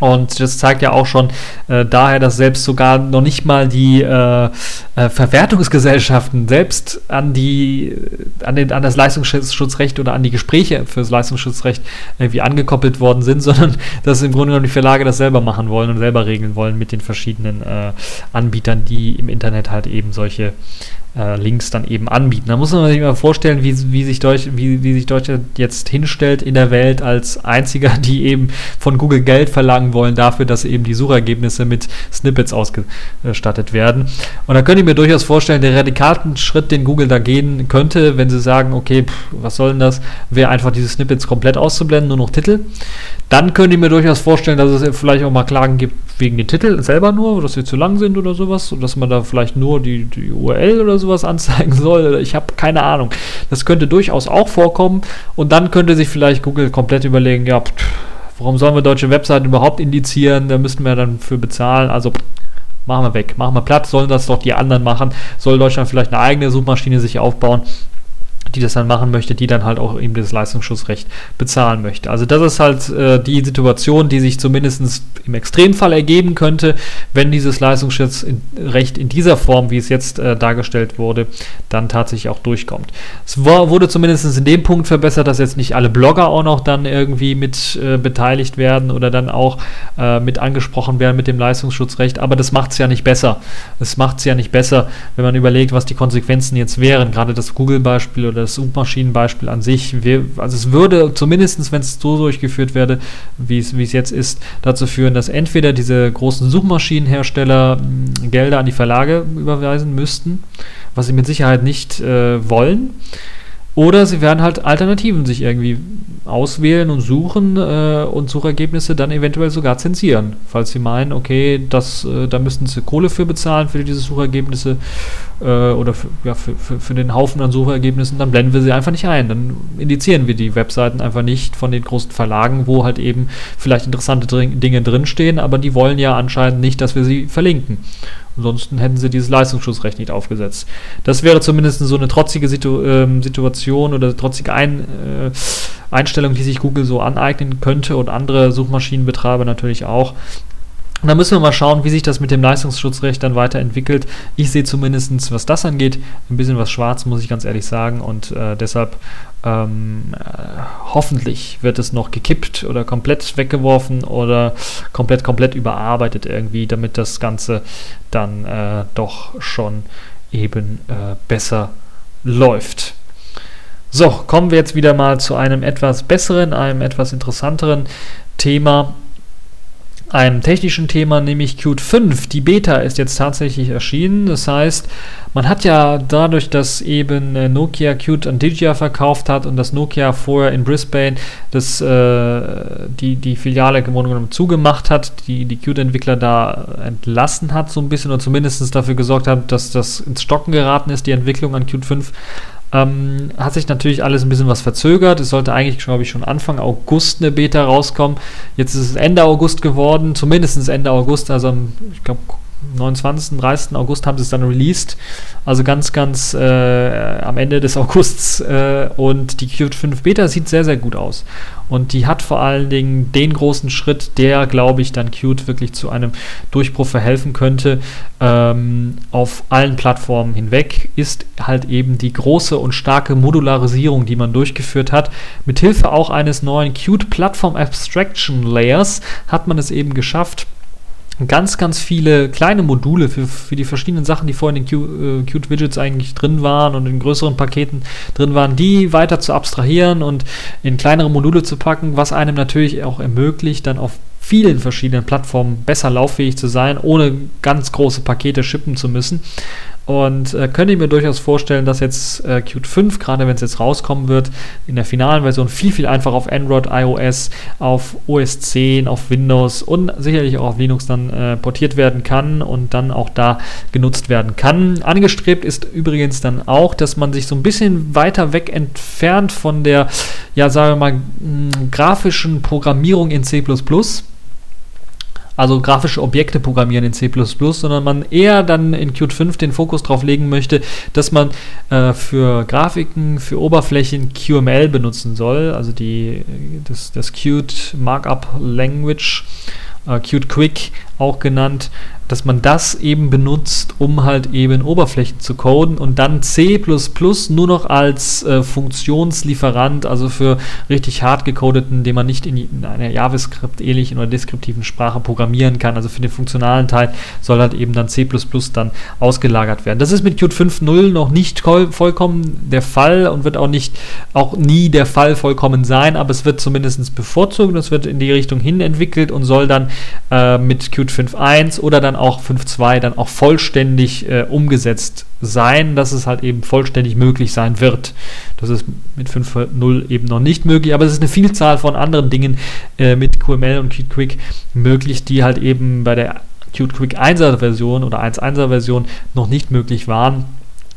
Und das zeigt ja auch schon äh, daher, dass selbst sogar noch nicht mal die äh, äh, Verwertungsgesellschaften selbst an die an, den, an das Leistungsschutzrecht oder an die Gespräche für das Leistungsschutzrecht irgendwie angekoppelt worden sind, [laughs] sondern dass im Grunde genommen die Verlage das selber machen wollen und selber regeln wollen mit den verschiedenen äh, Anbietern, die im Internet halt eben solche äh, Links dann eben anbieten. Da muss man sich mal vorstellen, wie, wie, sich Deutsch, wie, wie sich Deutschland jetzt hinstellt in der Welt als einziger, [laughs] die eben von Google Geld verlangen wollen dafür, dass eben die Suchergebnisse mit Snippets ausgestattet werden. Und da könnte ich mir durchaus vorstellen, der radikalsten Schritt, den Google da gehen könnte, wenn sie sagen, okay, pff, was soll denn das, wäre einfach diese Snippets komplett auszublenden, nur noch Titel. Dann könnte ich mir durchaus vorstellen, dass es vielleicht auch mal Klagen gibt wegen den Titeln selber nur, dass sie zu lang sind oder sowas, dass man da vielleicht nur die, die URL oder sowas anzeigen soll. Ich habe keine Ahnung. Das könnte durchaus auch vorkommen. Und dann könnte sich vielleicht Google komplett überlegen, ja, pff, warum sollen wir deutsche Webseiten überhaupt indizieren? Da müssten wir dann für bezahlen. Also pff, machen wir weg, machen wir platt, sollen das doch die anderen machen. Soll Deutschland vielleicht eine eigene Suchmaschine sich aufbauen? Die das dann machen möchte, die dann halt auch eben das Leistungsschutzrecht bezahlen möchte. Also das ist halt äh, die Situation, die sich zumindest im Extremfall ergeben könnte, wenn dieses Leistungsschutzrecht in dieser Form, wie es jetzt äh, dargestellt wurde, dann tatsächlich auch durchkommt. Es war, wurde zumindest in dem Punkt verbessert, dass jetzt nicht alle Blogger auch noch dann irgendwie mit äh, beteiligt werden oder dann auch äh, mit angesprochen werden mit dem Leistungsschutzrecht, aber das macht es ja nicht besser. Es macht es ja nicht besser, wenn man überlegt, was die Konsequenzen jetzt wären. Gerade das Google-Beispiel oder das Suchmaschinenbeispiel an sich, wir, also es würde zumindest, wenn es so durchgeführt werde, wie es, jetzt ist, dazu führen, dass entweder diese großen Suchmaschinenhersteller hm, Gelder an die Verlage überweisen müssten, was sie mit Sicherheit nicht äh, wollen, Oder sie werden halt Alternativen sich irgendwie auswählen und suchen äh, und Suchergebnisse dann eventuell sogar zensieren, falls sie meinen, okay, das, äh, da müssten sie Kohle für bezahlen für diese Suchergebnisse äh, oder für, ja, für, für, für, den Haufen an Suchergebnissen, dann blenden wir sie einfach nicht ein. Dann indizieren wir die Webseiten einfach nicht von den großen Verlagen, wo halt eben vielleicht interessante Dinge drinstehen, aber die wollen ja anscheinend nicht, dass wir sie verlinken. Ansonsten hätten sie dieses Leistungsschutzrecht nicht aufgesetzt. Das wäre zumindest so eine trotzige Situ ähm, Situation oder trotzige Ein äh, Einstellung, die sich Google so aneignen könnte und andere Suchmaschinenbetreiber natürlich auch. Und da müssen wir mal schauen, wie sich das mit dem Leistungsschutzrecht dann weiterentwickelt. Ich sehe zumindest, was das angeht, ein bisschen was schwarz, muss ich ganz ehrlich sagen. Und äh, deshalb ähm, äh, hoffentlich wird es noch gekippt oder komplett weggeworfen oder komplett, komplett überarbeitet irgendwie, damit das Ganze dann äh, doch schon eben äh, besser läuft. So, kommen wir jetzt wieder mal zu einem etwas besseren, einem etwas interessanteren Thema einem technischen Thema, nämlich Qt 5. Die Beta ist jetzt tatsächlich erschienen. Das heißt, man hat ja dadurch, dass eben äh, Nokia Qt an Digia verkauft hat und dass Nokia vorher in Brisbane das, äh, die, die Filiale im Grunde genommen zugemacht hat, die, die Qt-Entwickler da entlassen hat, so ein bisschen, oder zumindest dafür gesorgt hat, dass das ins Stocken geraten ist, die Entwicklung an Qt 5 ähm, hat sich natürlich alles ein bisschen was verzögert. Es sollte eigentlich, glaube ich, schon Anfang August eine Beta rauskommen. Jetzt ist es Ende August geworden, zumindest Ende August, also ich glaube 29. 30. August haben sie es dann released. Also ganz, ganz äh, am Ende des [laughs] Augusts. Äh, und die Qt 5 Beta sieht sehr, sehr gut aus. Und die hat vor allen Dingen den großen Schritt, der, glaube ich, dann Qt wirklich zu einem Durchbruch verhelfen könnte. Ähm, auf allen Plattformen hinweg ist halt eben die große und starke Modularisierung, die man durchgeführt hat. Mithilfe auch eines neuen Qt Platform Abstraction Layers hat man es eben geschafft, ganz, ganz viele kleine Module für, für die verschiedenen Sachen, die vorhin in den äh, Qt Widgets eigentlich drin waren und in größeren Paketen drin waren, die weiter zu abstrahieren und in kleinere Module zu packen, was einem natürlich auch ermöglicht, dann auf vielen verschiedenen Plattformen besser lauffähig zu sein, ohne ganz große Pakete shippen zu müssen. Und äh, könnte ich mir durchaus vorstellen, dass jetzt äh, Qt 5, gerade wenn es jetzt rauskommen wird, in der finalen Version viel, viel einfacher auf Android, iOS, auf OS 10, auf Windows und sicherlich auch auf Linux dann äh, portiert werden kann und dann auch da genutzt werden kann. Angestrebt ist übrigens dann auch, dass man sich so ein bisschen weiter weg entfernt von der, ja, sagen wir mal, grafischen Programmierung in C also grafische Objekte programmieren in C++, sondern man eher dann in Qt 5 den Fokus darauf legen möchte, dass man äh, für Grafiken, für Oberflächen QML benutzen soll, also die, das, das Qt Markup Language, äh, Qt Quick auch genannt, dass man das eben benutzt, um halt eben Oberflächen zu coden und dann C++ nur noch als äh, Funktionslieferant, also für richtig hart gecodeten, den man nicht in, in einer JavaScript-ähnlichen oder deskriptiven Sprache programmieren kann. Also für den funktionalen Teil soll halt eben dann C++ dann ausgelagert werden. Das ist mit Qt 5.0 noch nicht vollkommen der Fall und wird auch nicht, auch nie der Fall vollkommen sein, aber es wird zumindest bevorzugt, es wird in die Richtung hin entwickelt und soll dann äh, mit Qt 5.1 oder dann auch 5.2 dann auch vollständig äh, umgesetzt sein, dass es halt eben vollständig möglich sein wird. Das ist mit 5.0 eben noch nicht möglich, aber es ist eine Vielzahl von anderen Dingen äh, mit QML und Qt Quick möglich, die halt eben bei der Qt Quick 1er Version oder 1.1er Version noch nicht möglich waren.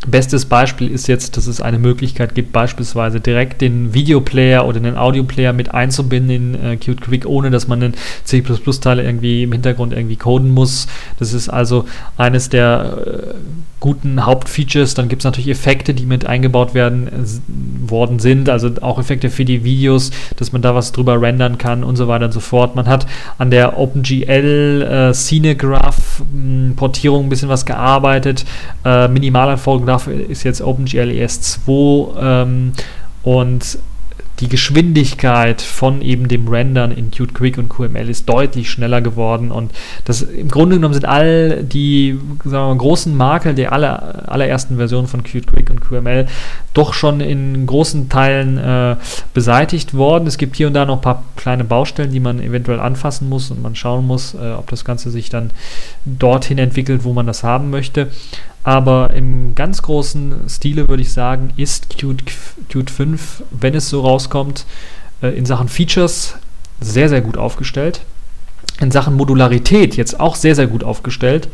Bestes Beispiel ist jetzt, dass es eine Möglichkeit gibt, beispielsweise direkt den Videoplayer oder den Audioplayer mit einzubinden in äh, Qt Quick, ohne dass man den C++-Teil irgendwie im Hintergrund irgendwie coden muss. Das ist also eines der äh, guten Hauptfeatures. Dann gibt es natürlich Effekte, die mit eingebaut werden äh, worden sind, also auch Effekte für die Videos, dass man da was drüber rendern kann und so weiter und so fort. Man hat an der OpenGL äh, Scenegraph hm, ein bisschen was gearbeitet. Äh, Minimalanforderung dafür ist jetzt OpenGL ES2 ähm, und die Geschwindigkeit von eben dem Rendern in Qt Quick und QML ist deutlich schneller geworden und das im Grunde genommen sind all die wir, großen Makel der aller, allerersten Version von Qt Quick und QML doch schon in großen Teilen äh, beseitigt worden. Es gibt hier und da noch ein paar kleine Baustellen, die man eventuell anfassen muss und man schauen muss, äh, ob das Ganze sich dann dorthin entwickelt, wo man das haben möchte. Aber im ganz großen Stile würde ich sagen, ist Qt, Qt 5, wenn es so rauskommt, äh, in Sachen Features sehr, sehr gut aufgestellt. In Sachen Modularität jetzt auch sehr, sehr gut aufgestellt.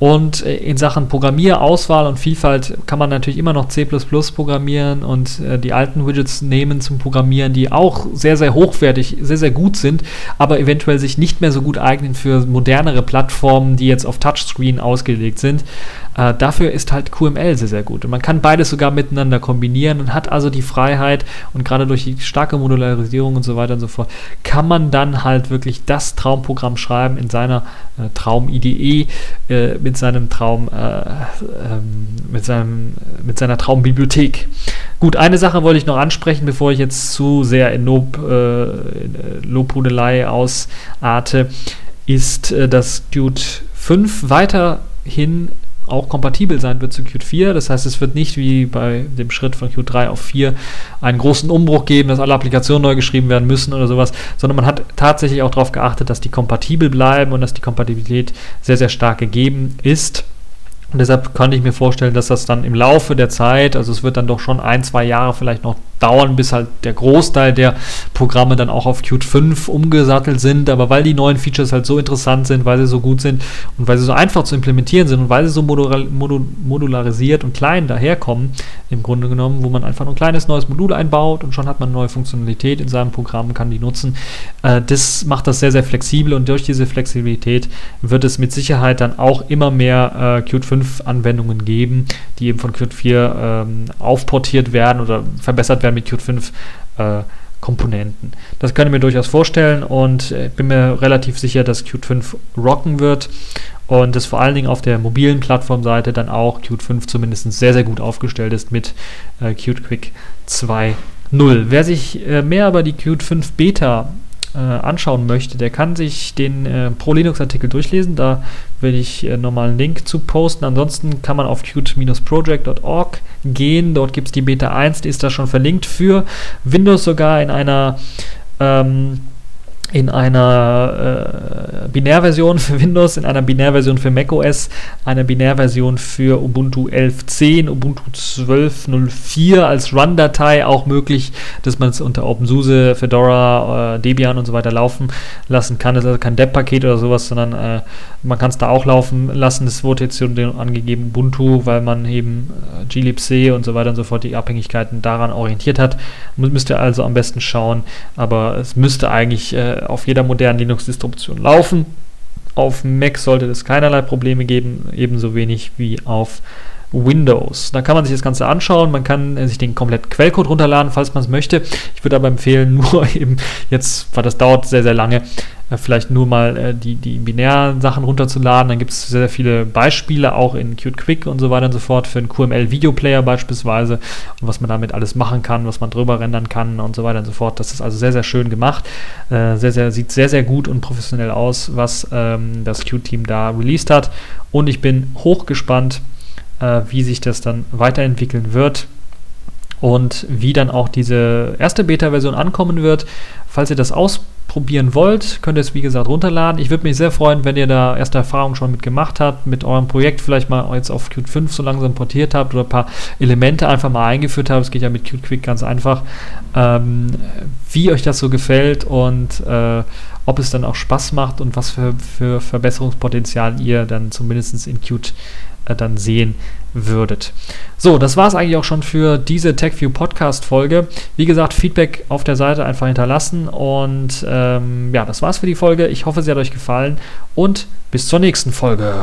Und äh, in Sachen Programmierauswahl und Vielfalt kann man natürlich immer noch C programmieren und äh, die alten Widgets nehmen zum Programmieren, die auch sehr, sehr hochwertig, sehr, sehr gut sind, aber eventuell sich nicht mehr so gut eignen für modernere Plattformen, die jetzt auf Touchscreen ausgelegt sind. Äh, dafür ist halt QML sehr, sehr gut. Und man kann beides sogar miteinander kombinieren und hat also die Freiheit und gerade durch die starke Modularisierung und so weiter und so fort, kann man dann halt wirklich das Traumprogramm schreiben in seiner äh, Traum-IDE, äh, mit seinem Traum, äh, ähm, mit, seinem, mit seiner Traumbibliothek. Gut, eine Sache wollte ich noch ansprechen, bevor ich jetzt zu sehr in Lob, äh, äh, Lobhudelei ausarte, ist, dass Qt 5 weiterhin auch kompatibel sein wird zu Qt 4. Das heißt, es wird nicht wie bei dem Schritt von Qt 3 auf 4 einen großen Umbruch geben, dass alle Applikationen neu geschrieben werden müssen oder sowas, sondern man hat tatsächlich auch darauf geachtet, dass die kompatibel bleiben und dass die Kompatibilität sehr, sehr stark gegeben ist. Und deshalb könnte ich mir vorstellen, dass das dann im Laufe der Zeit, also es wird dann doch schon ein, zwei Jahre vielleicht noch dauern, bis halt der Großteil der Programme dann auch auf Qt 5 umgesattelt sind. Aber weil die neuen Features halt so interessant sind, weil sie so gut sind und weil sie so einfach zu implementieren sind und weil sie so modularisiert und klein daherkommen, im Grunde genommen, wo man einfach nur ein kleines neues Modul einbaut und schon hat man eine neue Funktionalität in seinem Programm, kann die nutzen. Äh, das macht das sehr, sehr flexibel und durch diese Flexibilität wird es mit Sicherheit dann auch immer mehr äh, Qt 5 Anwendungen geben, die eben von Qt 4 ähm, aufportiert werden oder verbessert werden werden mit Qt 5 äh, Komponenten. Das kann ich mir durchaus vorstellen und äh, bin mir relativ sicher, dass Qt 5 rocken wird und es vor allen Dingen auf der mobilen Plattformseite dann auch Qt 5 zumindest sehr, sehr gut aufgestellt ist mit äh, Qt Quick 2.0. Wer sich äh, mehr über die Qt 5 Beta äh, anschauen möchte, der kann sich den äh, Pro Linux Artikel durchlesen. Da werde ich äh, nochmal einen Link zu posten. Ansonsten kann man auf qt-project.org gehen. Dort gibt es die Beta 1, die ist da schon verlinkt für Windows sogar in einer ähm, in einer äh, Binärversion für Windows, in einer Binärversion für macOS, einer Binärversion für Ubuntu 11.10, Ubuntu 12.04 als Run-Datei auch möglich, dass man es unter OpenSUSE, Fedora, äh, Debian und so weiter laufen lassen kann. Das ist also kein Deb-Paket oder sowas, sondern äh, man kann es da auch laufen lassen. Das wurde jetzt angegeben Ubuntu, weil man eben äh, glibc und so weiter und so fort die Abhängigkeiten daran orientiert hat. Müsst ihr also am besten schauen, aber es müsste eigentlich äh, auf jeder modernen Linux-Distribution laufen. Auf Mac sollte es keinerlei Probleme geben, ebenso wenig wie auf Windows. Da kann man sich das Ganze anschauen, man kann äh, sich den kompletten Quellcode runterladen, falls man es möchte. Ich würde aber empfehlen, [laughs] nur eben jetzt, weil das dauert sehr, sehr lange, äh, vielleicht nur mal äh, die, die binären Sachen runterzuladen. Dann gibt es sehr, sehr viele Beispiele, auch in Qt Quick und so weiter und so fort, für einen QML-Videoplayer beispielsweise und was man damit alles machen kann, was man drüber rendern kann und so weiter und so fort. Das ist also sehr, sehr schön gemacht. Sehr, sehr, sieht sehr, sehr gut und professionell aus, was ähm, das Qt-Team da released hat. Und ich bin hochgespannt, äh, wie sich das dann weiterentwickeln wird und wie dann auch diese erste Beta-Version ankommen wird. Falls ihr das ausprobieren wollt, könnt ihr es wie gesagt runterladen. Ich würde mich sehr freuen, wenn ihr da erste Erfahrungen schon mit gemacht habt, mit eurem Projekt vielleicht mal jetzt auf Qt 5 so langsam portiert habt oder ein paar Elemente einfach mal eingeführt habt. Es geht ja mit Qt Quick ganz einfach. Ähm, wie euch das so gefällt und äh, ob es dann auch Spaß macht und was für, für Verbesserungspotenzial ihr dann zumindest in Qt dann sehen würdet. So, das war es eigentlich auch schon für diese TechView Podcast Folge. Wie gesagt, Feedback auf der Seite einfach hinterlassen und ähm, ja, das war's für die Folge. Ich hoffe, sie hat euch gefallen und bis zur nächsten Folge.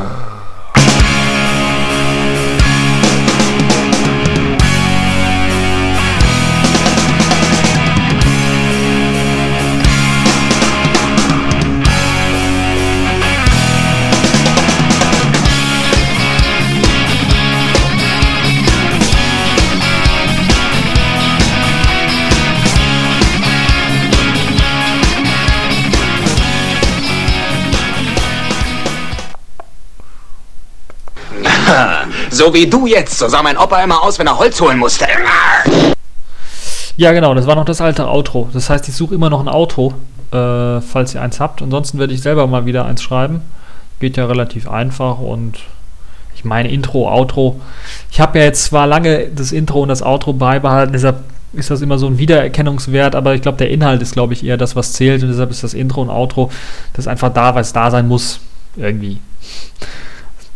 So wie du jetzt. So sah mein Opa immer aus, wenn er Holz holen musste. Ja, genau, das war noch das alte Outro. Das heißt, ich suche immer noch ein Outro, äh, falls ihr eins habt. Ansonsten werde ich selber mal wieder eins schreiben. Geht ja relativ einfach und Ich meine Intro, Outro. Ich habe ja jetzt zwar lange das Intro und das Outro beibehalten, deshalb ist das immer so ein Wiedererkennungswert, aber ich glaube, der Inhalt ist, glaube ich, eher das, was zählt und deshalb ist das Intro und Outro das einfach da, weil es da sein muss. Irgendwie.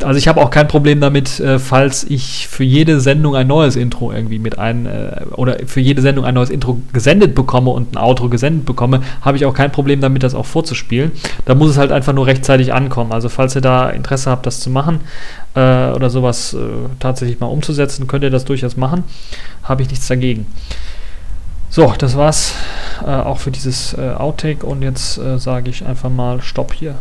Also ich habe auch kein Problem damit, äh, falls ich für jede Sendung ein neues Intro irgendwie mit ein äh, oder für jede Sendung ein neues Intro gesendet bekomme und ein Outro gesendet bekomme, habe ich auch kein Problem damit, das auch vorzuspielen. Da muss es halt einfach nur rechtzeitig ankommen. Also falls ihr da Interesse habt, das zu machen äh, oder sowas äh, tatsächlich mal umzusetzen, könnt ihr das durchaus machen. Habe ich nichts dagegen. So, das war's äh, auch für dieses äh, Outtake und jetzt sage ich einfach mal Stopp hier.